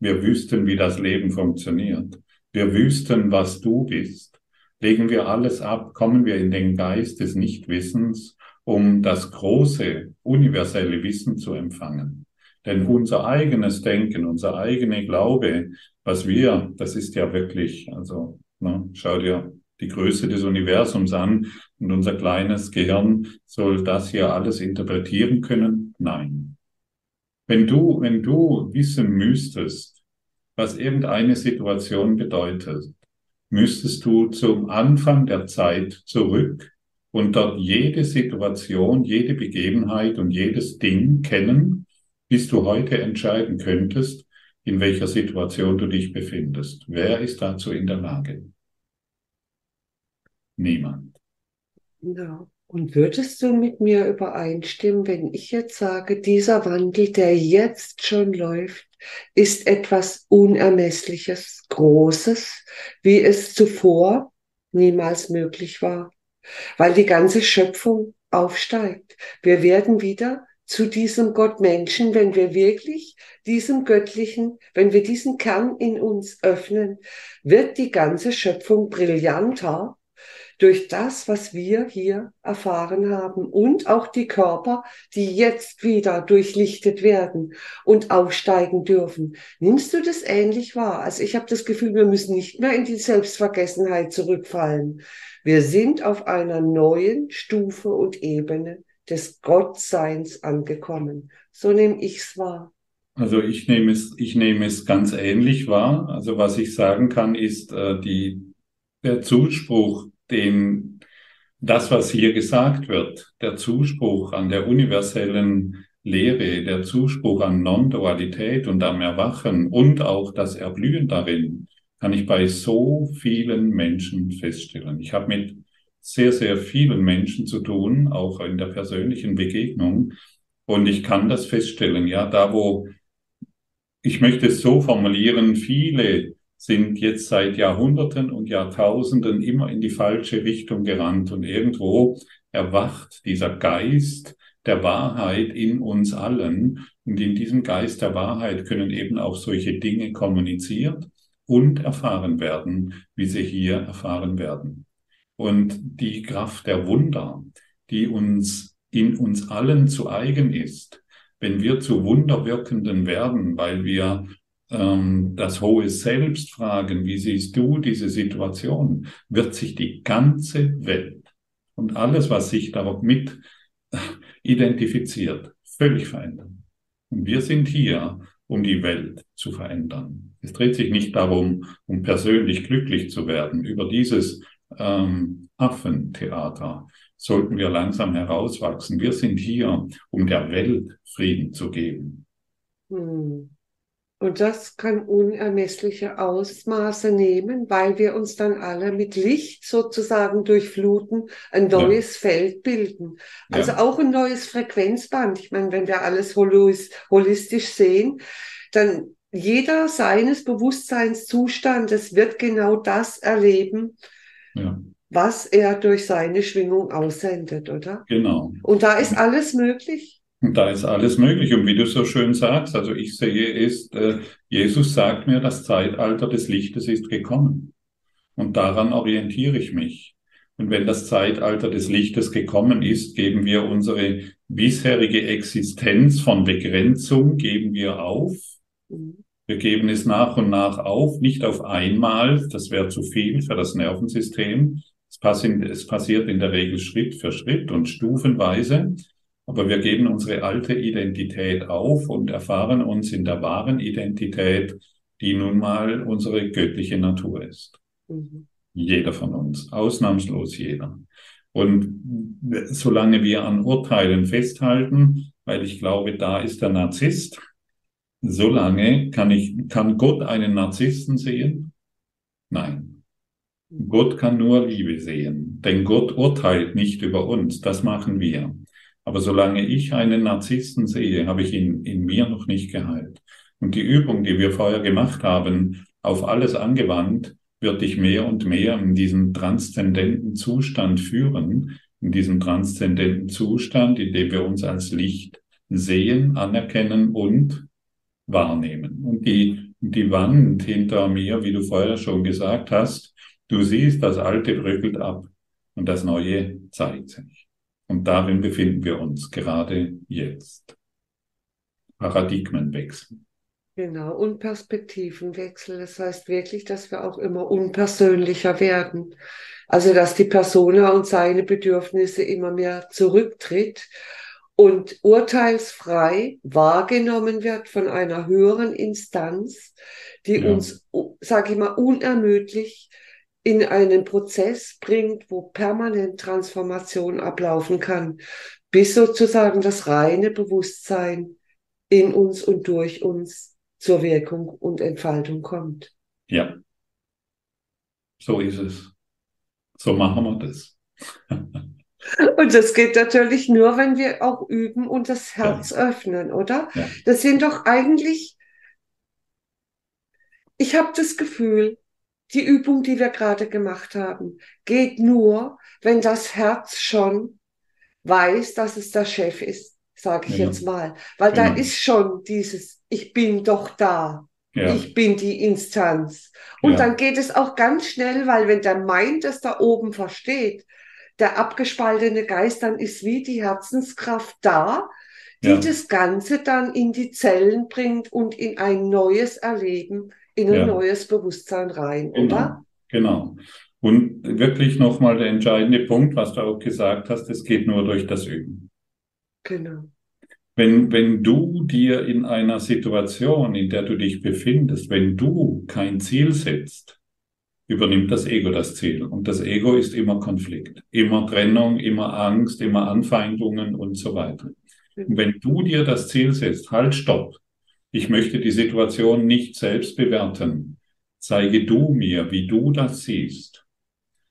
Wir wüssten, wie das Leben funktioniert wir wüssten, was du bist, legen wir alles ab, kommen wir in den Geist des Nichtwissens, um das große, universelle Wissen zu empfangen. Denn unser eigenes Denken, unser eigener Glaube, was wir, das ist ja wirklich, also ne, schau dir die Größe des Universums an und unser kleines Gehirn soll das hier alles interpretieren können? Nein. Wenn du, wenn du wissen müsstest, was irgendeine Situation bedeutet, müsstest du zum Anfang der Zeit zurück und dort jede Situation, jede Begebenheit und jedes Ding kennen, bis du heute entscheiden könntest, in welcher Situation du dich befindest. Wer ist dazu in der Lage? Niemand. Ja. Und würdest du mit mir übereinstimmen, wenn ich jetzt sage, dieser Wandel, der jetzt schon läuft, ist etwas Unermessliches, Großes, wie es zuvor niemals möglich war, weil die ganze Schöpfung aufsteigt. Wir werden wieder zu diesem Gott Menschen, wenn wir wirklich diesem Göttlichen, wenn wir diesen Kern in uns öffnen, wird die ganze Schöpfung brillanter durch das, was wir hier erfahren haben und auch die Körper, die jetzt wieder durchlichtet werden und aufsteigen dürfen. Nimmst du das ähnlich wahr? Also ich habe das Gefühl, wir müssen nicht mehr in die Selbstvergessenheit zurückfallen. Wir sind auf einer neuen Stufe und Ebene des Gottseins angekommen. So nehme ich's wahr. Also ich nehme es, ich nehme es ganz ähnlich wahr. Also was ich sagen kann, ist äh, die der Zuspruch den, das, was hier gesagt wird, der Zuspruch an der universellen Lehre, der Zuspruch an Non-Dualität und am Erwachen und auch das Erblühen darin, kann ich bei so vielen Menschen feststellen. Ich habe mit sehr, sehr vielen Menschen zu tun, auch in der persönlichen Begegnung. Und ich kann das feststellen, ja, da wo, ich möchte es so formulieren, viele sind jetzt seit Jahrhunderten und Jahrtausenden immer in die falsche Richtung gerannt und irgendwo erwacht dieser Geist der Wahrheit in uns allen. Und in diesem Geist der Wahrheit können eben auch solche Dinge kommuniziert und erfahren werden, wie sie hier erfahren werden. Und die Kraft der Wunder, die uns in uns allen zu eigen ist, wenn wir zu Wunderwirkenden werden, weil wir ähm, das hohe Selbst fragen, wie siehst du diese Situation, wird sich die ganze Welt und alles, was sich darauf mit identifiziert, völlig verändern. Und wir sind hier, um die Welt zu verändern. Es dreht sich nicht darum, um persönlich glücklich zu werden. Über dieses ähm, Affentheater sollten wir langsam herauswachsen. Wir sind hier, um der Welt Frieden zu geben. Hm. Und das kann unermessliche Ausmaße nehmen, weil wir uns dann alle mit Licht sozusagen durchfluten, ein neues ja. Feld bilden. Also ja. auch ein neues Frequenzband. Ich meine, wenn wir alles holistisch sehen, dann jeder seines Bewusstseinszustandes wird genau das erleben, ja. was er durch seine Schwingung aussendet, oder? Genau. Und da ist alles möglich. Und da ist alles möglich. Und wie du so schön sagst, also ich sehe es, äh, Jesus sagt mir, das Zeitalter des Lichtes ist gekommen. Und daran orientiere ich mich. Und wenn das Zeitalter des Lichtes gekommen ist, geben wir unsere bisherige Existenz von Begrenzung, geben wir auf. Wir geben es nach und nach auf, nicht auf einmal, das wäre zu viel für das Nervensystem. Es passiert, es passiert in der Regel Schritt für Schritt und stufenweise. Aber wir geben unsere alte Identität auf und erfahren uns in der wahren Identität, die nun mal unsere göttliche Natur ist. Mhm. Jeder von uns, ausnahmslos jeder. Und solange wir an Urteilen festhalten, weil ich glaube, da ist der Narzisst, solange kann ich, kann Gott einen Narzissten sehen? Nein. Gott kann nur Liebe sehen, denn Gott urteilt nicht über uns, das machen wir. Aber solange ich einen Narzissten sehe, habe ich ihn in mir noch nicht geheilt. Und die Übung, die wir vorher gemacht haben, auf alles angewandt, wird dich mehr und mehr in diesen transzendenten Zustand führen, in diesem transzendenten Zustand, in dem wir uns als Licht sehen, anerkennen und wahrnehmen. Und die, die Wand hinter mir, wie du vorher schon gesagt hast, du siehst, das Alte bröckelt ab und das Neue zeigt sich. Und darin befinden wir uns gerade jetzt. Paradigmenwechsel. Genau, und Perspektivenwechsel. Das heißt wirklich, dass wir auch immer unpersönlicher werden. Also, dass die Persona und seine Bedürfnisse immer mehr zurücktritt und urteilsfrei wahrgenommen wird von einer höheren Instanz, die ja. uns, sage ich mal, unermüdlich in einen Prozess bringt, wo permanent Transformation ablaufen kann, bis sozusagen das reine Bewusstsein in uns und durch uns zur Wirkung und Entfaltung kommt. Ja, so ist es. So machen wir das. Und das geht natürlich nur, wenn wir auch üben und das Herz ja. öffnen, oder? Ja. Das sind doch eigentlich, ich habe das Gefühl, die Übung, die wir gerade gemacht haben, geht nur, wenn das Herz schon weiß, dass es der Chef ist, sage ich ja. jetzt mal. Weil da ist schon dieses, ich bin doch da. Ja. Ich bin die Instanz. Und ja. dann geht es auch ganz schnell, weil wenn der meint, dass da oben versteht, der abgespaltene Geist, dann ist wie die Herzenskraft da, die ja. das Ganze dann in die Zellen bringt und in ein neues Erleben, in ein ja. neues Bewusstsein rein, genau. oder? Genau. Und wirklich nochmal der entscheidende Punkt, was du auch gesagt hast, es geht nur durch das Üben. Genau. Wenn, wenn du dir in einer Situation, in der du dich befindest, wenn du kein Ziel setzt, übernimmt das Ego das Ziel. Und das Ego ist immer Konflikt, immer Trennung, immer Angst, immer Anfeindungen und so weiter. Und wenn du dir das Ziel setzt, halt, stopp. Ich möchte die Situation nicht selbst bewerten. Zeige du mir, wie du das siehst.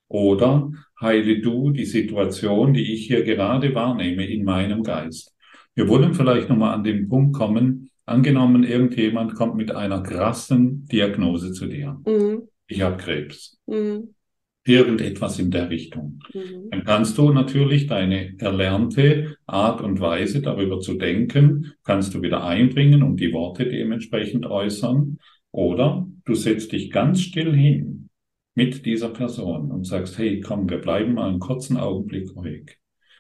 Oder heile du die Situation, die ich hier gerade wahrnehme, in meinem Geist. Wir wollen vielleicht nochmal an den Punkt kommen, angenommen, irgendjemand kommt mit einer krassen Diagnose zu dir. Mhm ich habe Krebs. Mhm. Irgendetwas in der Richtung. Mhm. Dann kannst du natürlich deine erlernte Art und Weise darüber zu denken, kannst du wieder einbringen und die Worte dementsprechend äußern. Oder du setzt dich ganz still hin mit dieser Person und sagst, hey, komm, wir bleiben mal einen kurzen Augenblick ruhig.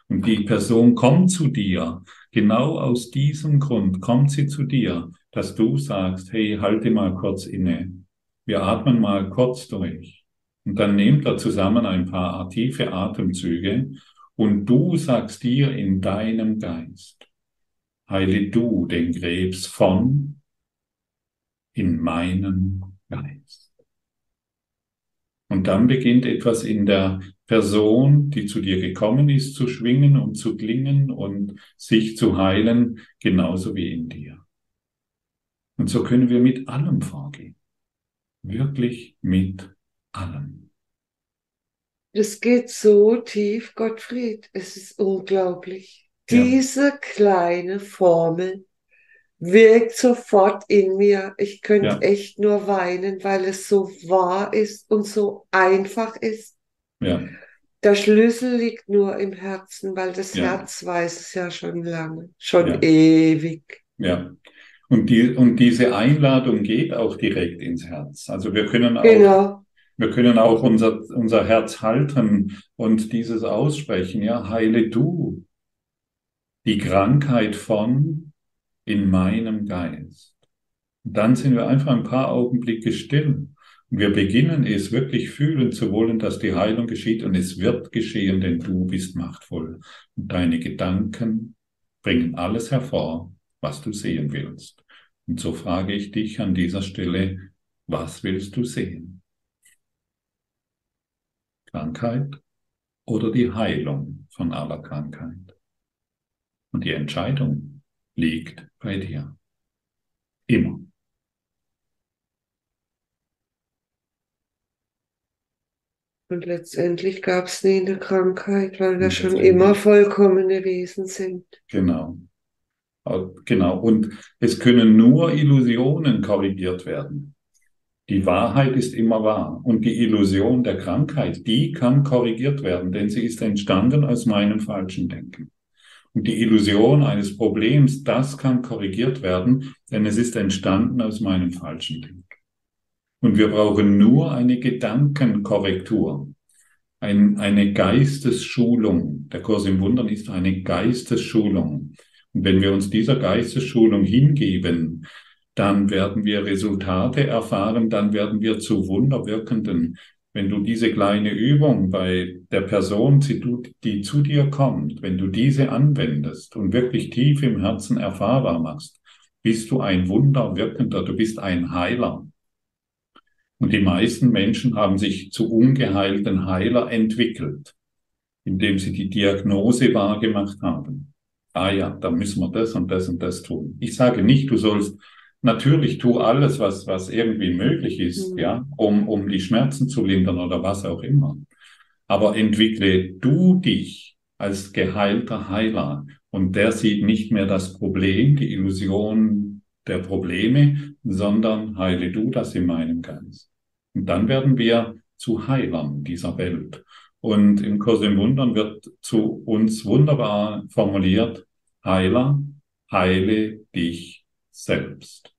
Und die Person kommt zu dir, genau aus diesem Grund kommt sie zu dir, dass du sagst, hey, halte mal kurz inne. Wir atmen mal kurz durch. Und dann nehmt er zusammen ein paar tiefe Atemzüge und du sagst dir in deinem Geist, heile du den Krebs von in meinem Geist. Und dann beginnt etwas in der Person, die zu dir gekommen ist, zu schwingen und zu klingen und sich zu heilen, genauso wie in dir. Und so können wir mit allem vorgehen. Wirklich mit allem. Das geht so tief, Gottfried. Es ist unglaublich. Ja. Diese kleine Formel wirkt sofort in mir. Ich könnte ja. echt nur weinen, weil es so wahr ist und so einfach ist. Ja. Der Schlüssel liegt nur im Herzen, weil das ja. Herz weiß es ja schon lange, schon ewig. Ja. Und, die, und diese Einladung geht auch direkt ins Herz. Also wir können auch genau. Wir können auch unser, unser Herz halten und dieses aussprechen, ja, heile du die Krankheit von in meinem Geist. Und dann sind wir einfach ein paar Augenblicke still. Und wir beginnen es wirklich fühlen zu wollen, dass die Heilung geschieht und es wird geschehen, denn du bist machtvoll. Und deine Gedanken bringen alles hervor, was du sehen willst. Und so frage ich dich an dieser Stelle, was willst du sehen? Krankheit oder die Heilung von aller Krankheit. Und die Entscheidung liegt bei dir. Immer. Und letztendlich gab es nie eine Krankheit, weil wir schon immer vollkommene Wesen sind. Genau. Genau. Und es können nur Illusionen korrigiert werden. Die Wahrheit ist immer wahr und die Illusion der Krankheit, die kann korrigiert werden, denn sie ist entstanden aus meinem falschen Denken. Und die Illusion eines Problems, das kann korrigiert werden, denn es ist entstanden aus meinem falschen Denken. Und wir brauchen nur eine Gedankenkorrektur, ein, eine Geistesschulung. Der Kurs im Wundern ist eine Geistesschulung. Und wenn wir uns dieser Geistesschulung hingeben, dann werden wir Resultate erfahren, dann werden wir zu Wunderwirkenden. Wenn du diese kleine Übung bei der Person, die zu dir kommt, wenn du diese anwendest und wirklich tief im Herzen erfahrbar machst, bist du ein Wunderwirkender, du bist ein Heiler. Und die meisten Menschen haben sich zu ungeheilten Heiler entwickelt, indem sie die Diagnose wahrgemacht haben. Ah ja, da müssen wir das und das und das tun. Ich sage nicht, du sollst Natürlich tu alles, was, was irgendwie möglich ist, mhm. ja, um, um die Schmerzen zu lindern oder was auch immer. Aber entwickle du dich als geheilter Heiler und der sieht nicht mehr das Problem, die Illusion der Probleme, sondern heile du das in meinem Geist. Und dann werden wir zu Heilern dieser Welt. Und im Kurs im Wundern wird zu uns wunderbar formuliert, Heiler, heile dich selbst.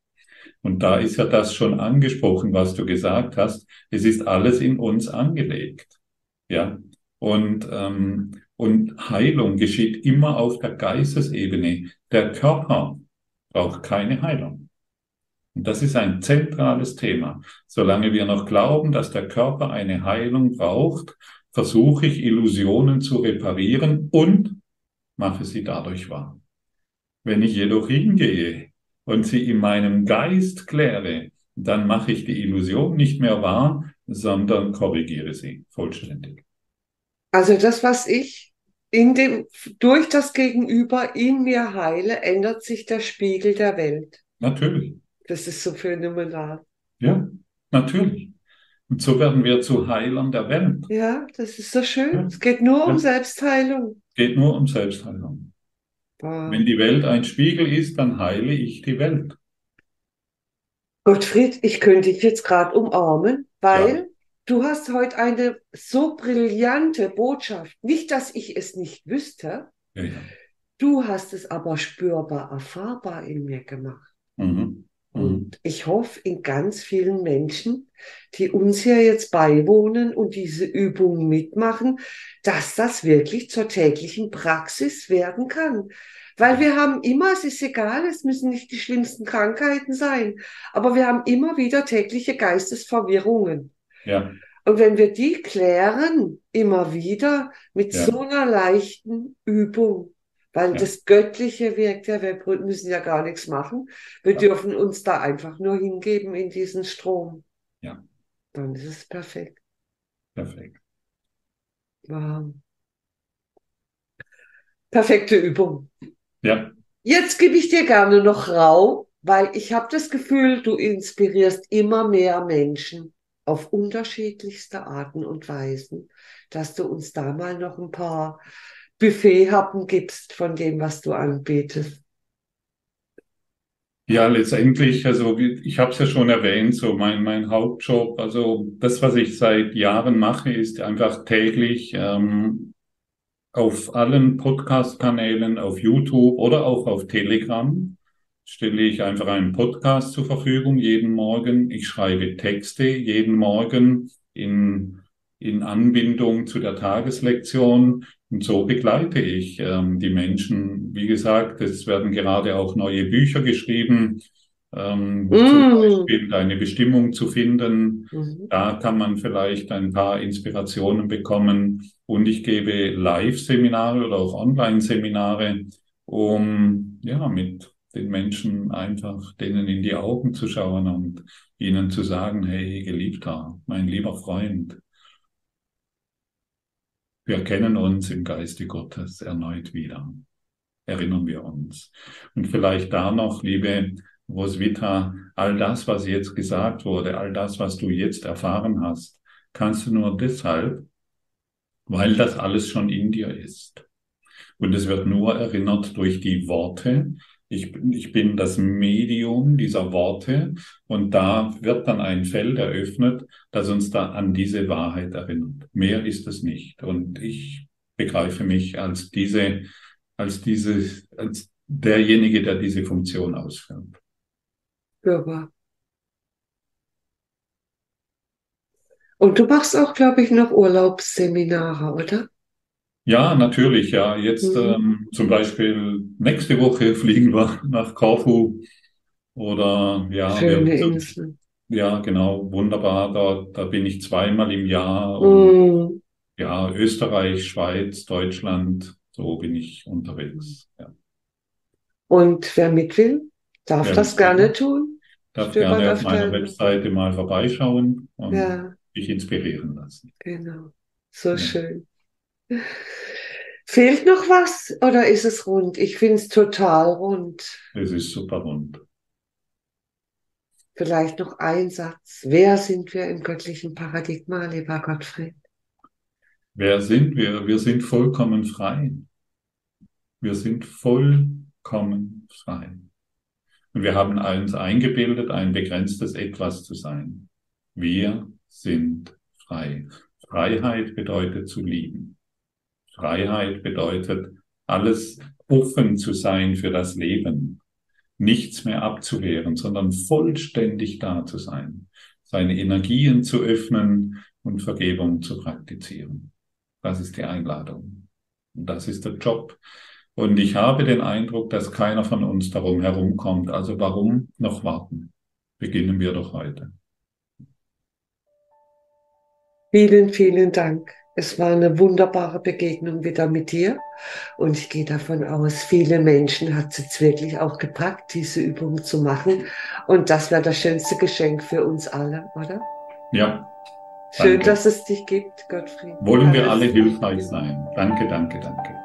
Und da ist ja das schon angesprochen, was du gesagt hast. Es ist alles in uns angelegt. Ja. Und, ähm, und Heilung geschieht immer auf der Geistesebene. Der Körper braucht keine Heilung. Und das ist ein zentrales Thema. Solange wir noch glauben, dass der Körper eine Heilung braucht, versuche ich Illusionen zu reparieren und mache sie dadurch wahr. Wenn ich jedoch hingehe und sie in meinem Geist kläre, dann mache ich die Illusion nicht mehr wahr, sondern korrigiere sie vollständig. Also das, was ich in dem, durch das Gegenüber in mir heile, ändert sich der Spiegel der Welt. Natürlich. Das ist so phänomenal. Ja, natürlich. Und so werden wir zu Heilern der Welt. Ja, das ist so schön. Ja. Es geht nur ja. um Selbstheilung. Es geht nur um Selbstheilung. Wenn die Welt ein Spiegel ist, dann heile ich die Welt. Gottfried, ich könnte dich jetzt gerade umarmen, weil du hast heute eine so brillante Botschaft. Nicht, dass ich es nicht wüsste. Ja, ja. Du hast es aber spürbar, erfahrbar in mir gemacht. Mhm. Mhm. Und ich hoffe in ganz vielen Menschen, die uns hier jetzt beiwohnen und diese Übungen mitmachen, dass das wirklich zur täglichen Praxis werden kann. Weil wir haben immer, es ist egal, es müssen nicht die schlimmsten Krankheiten sein, aber wir haben immer wieder tägliche Geistesverwirrungen. Ja. Und wenn wir die klären, immer wieder mit ja. so einer leichten Übung, weil ja. das Göttliche wirkt ja, wir müssen ja gar nichts machen. Wir ja. dürfen uns da einfach nur hingeben in diesen Strom. Ja. Dann ist es perfekt. Perfekt. Wow. Perfekte Übung. Ja. Jetzt gebe ich dir gerne noch Raum, weil ich habe das Gefühl, du inspirierst immer mehr Menschen auf unterschiedlichste Arten und Weisen, dass du uns da mal noch ein paar Buffethappen gibst von dem, was du anbietest. Ja, letztendlich, also ich habe es ja schon erwähnt, so mein, mein Hauptjob, also das, was ich seit Jahren mache, ist einfach täglich ähm, auf allen Podcast-Kanälen, auf YouTube oder auch auf Telegram stelle ich einfach einen Podcast zur Verfügung jeden Morgen. Ich schreibe Texte jeden Morgen in, in Anbindung zu der Tageslektion. Und so begleite ich ähm, die Menschen. Wie gesagt, es werden gerade auch neue Bücher geschrieben, ähm, mm. zum Beispiel deine Bestimmung zu finden. Mhm. Da kann man vielleicht ein paar Inspirationen bekommen. Und ich gebe Live-Seminare oder auch Online-Seminare, um ja mit den Menschen einfach denen in die Augen zu schauen und ihnen zu sagen, hey, geliebter, mein lieber Freund, wir kennen uns im Geiste Gottes erneut wieder. Erinnern wir uns. Und vielleicht da noch, liebe Roswitha, all das, was jetzt gesagt wurde, all das, was du jetzt erfahren hast, kannst du nur deshalb, weil das alles schon in dir ist. Und es wird nur erinnert durch die Worte, ich, ich bin das Medium dieser Worte und da wird dann ein Feld eröffnet, das uns da an diese Wahrheit erinnert. Mehr ist es nicht. Und ich begreife mich als diese, als diese, als derjenige, der diese Funktion ausführt. Ja. Und du machst auch, glaube ich, noch Urlaubsseminare, oder? Ja, natürlich, ja. Jetzt mhm. ähm, zum Beispiel nächste Woche fliegen wir nach Korfu oder ja, Schöne wir, Insel. Ja, genau, wunderbar. Da, da bin ich zweimal im Jahr. Und, mhm. Ja, Österreich, Schweiz, Deutschland, so bin ich unterwegs. Ja. Und wer mit will, darf wer das gerne will, tun. Darf Stöber gerne auf meiner Webseite mal vorbeischauen und ja. sich inspirieren lassen. Genau, so ja. schön. Fehlt noch was oder ist es rund? Ich finde es total rund. Es ist super rund. Vielleicht noch ein Satz. Wer sind wir im göttlichen Paradigma, lieber Gottfried? Wer sind wir? Wir sind vollkommen frei. Wir sind vollkommen frei. Und wir haben uns eingebildet, ein begrenztes Etwas zu sein. Wir sind frei. Freiheit bedeutet zu lieben. Freiheit bedeutet, alles offen zu sein für das Leben, nichts mehr abzuwehren, sondern vollständig da zu sein, seine Energien zu öffnen und Vergebung zu praktizieren. Das ist die Einladung. Und das ist der Job. Und ich habe den Eindruck, dass keiner von uns darum herumkommt. Also warum noch warten? Beginnen wir doch heute. Vielen, vielen Dank. Es war eine wunderbare Begegnung wieder mit dir. Und ich gehe davon aus, viele Menschen hat es jetzt wirklich auch gepackt, diese Übung zu machen. Und das wäre das schönste Geschenk für uns alle, oder? Ja. Schön, danke. dass es dich gibt, Gottfried. Wollen wir alle hilfreich sein. Danke, danke, danke.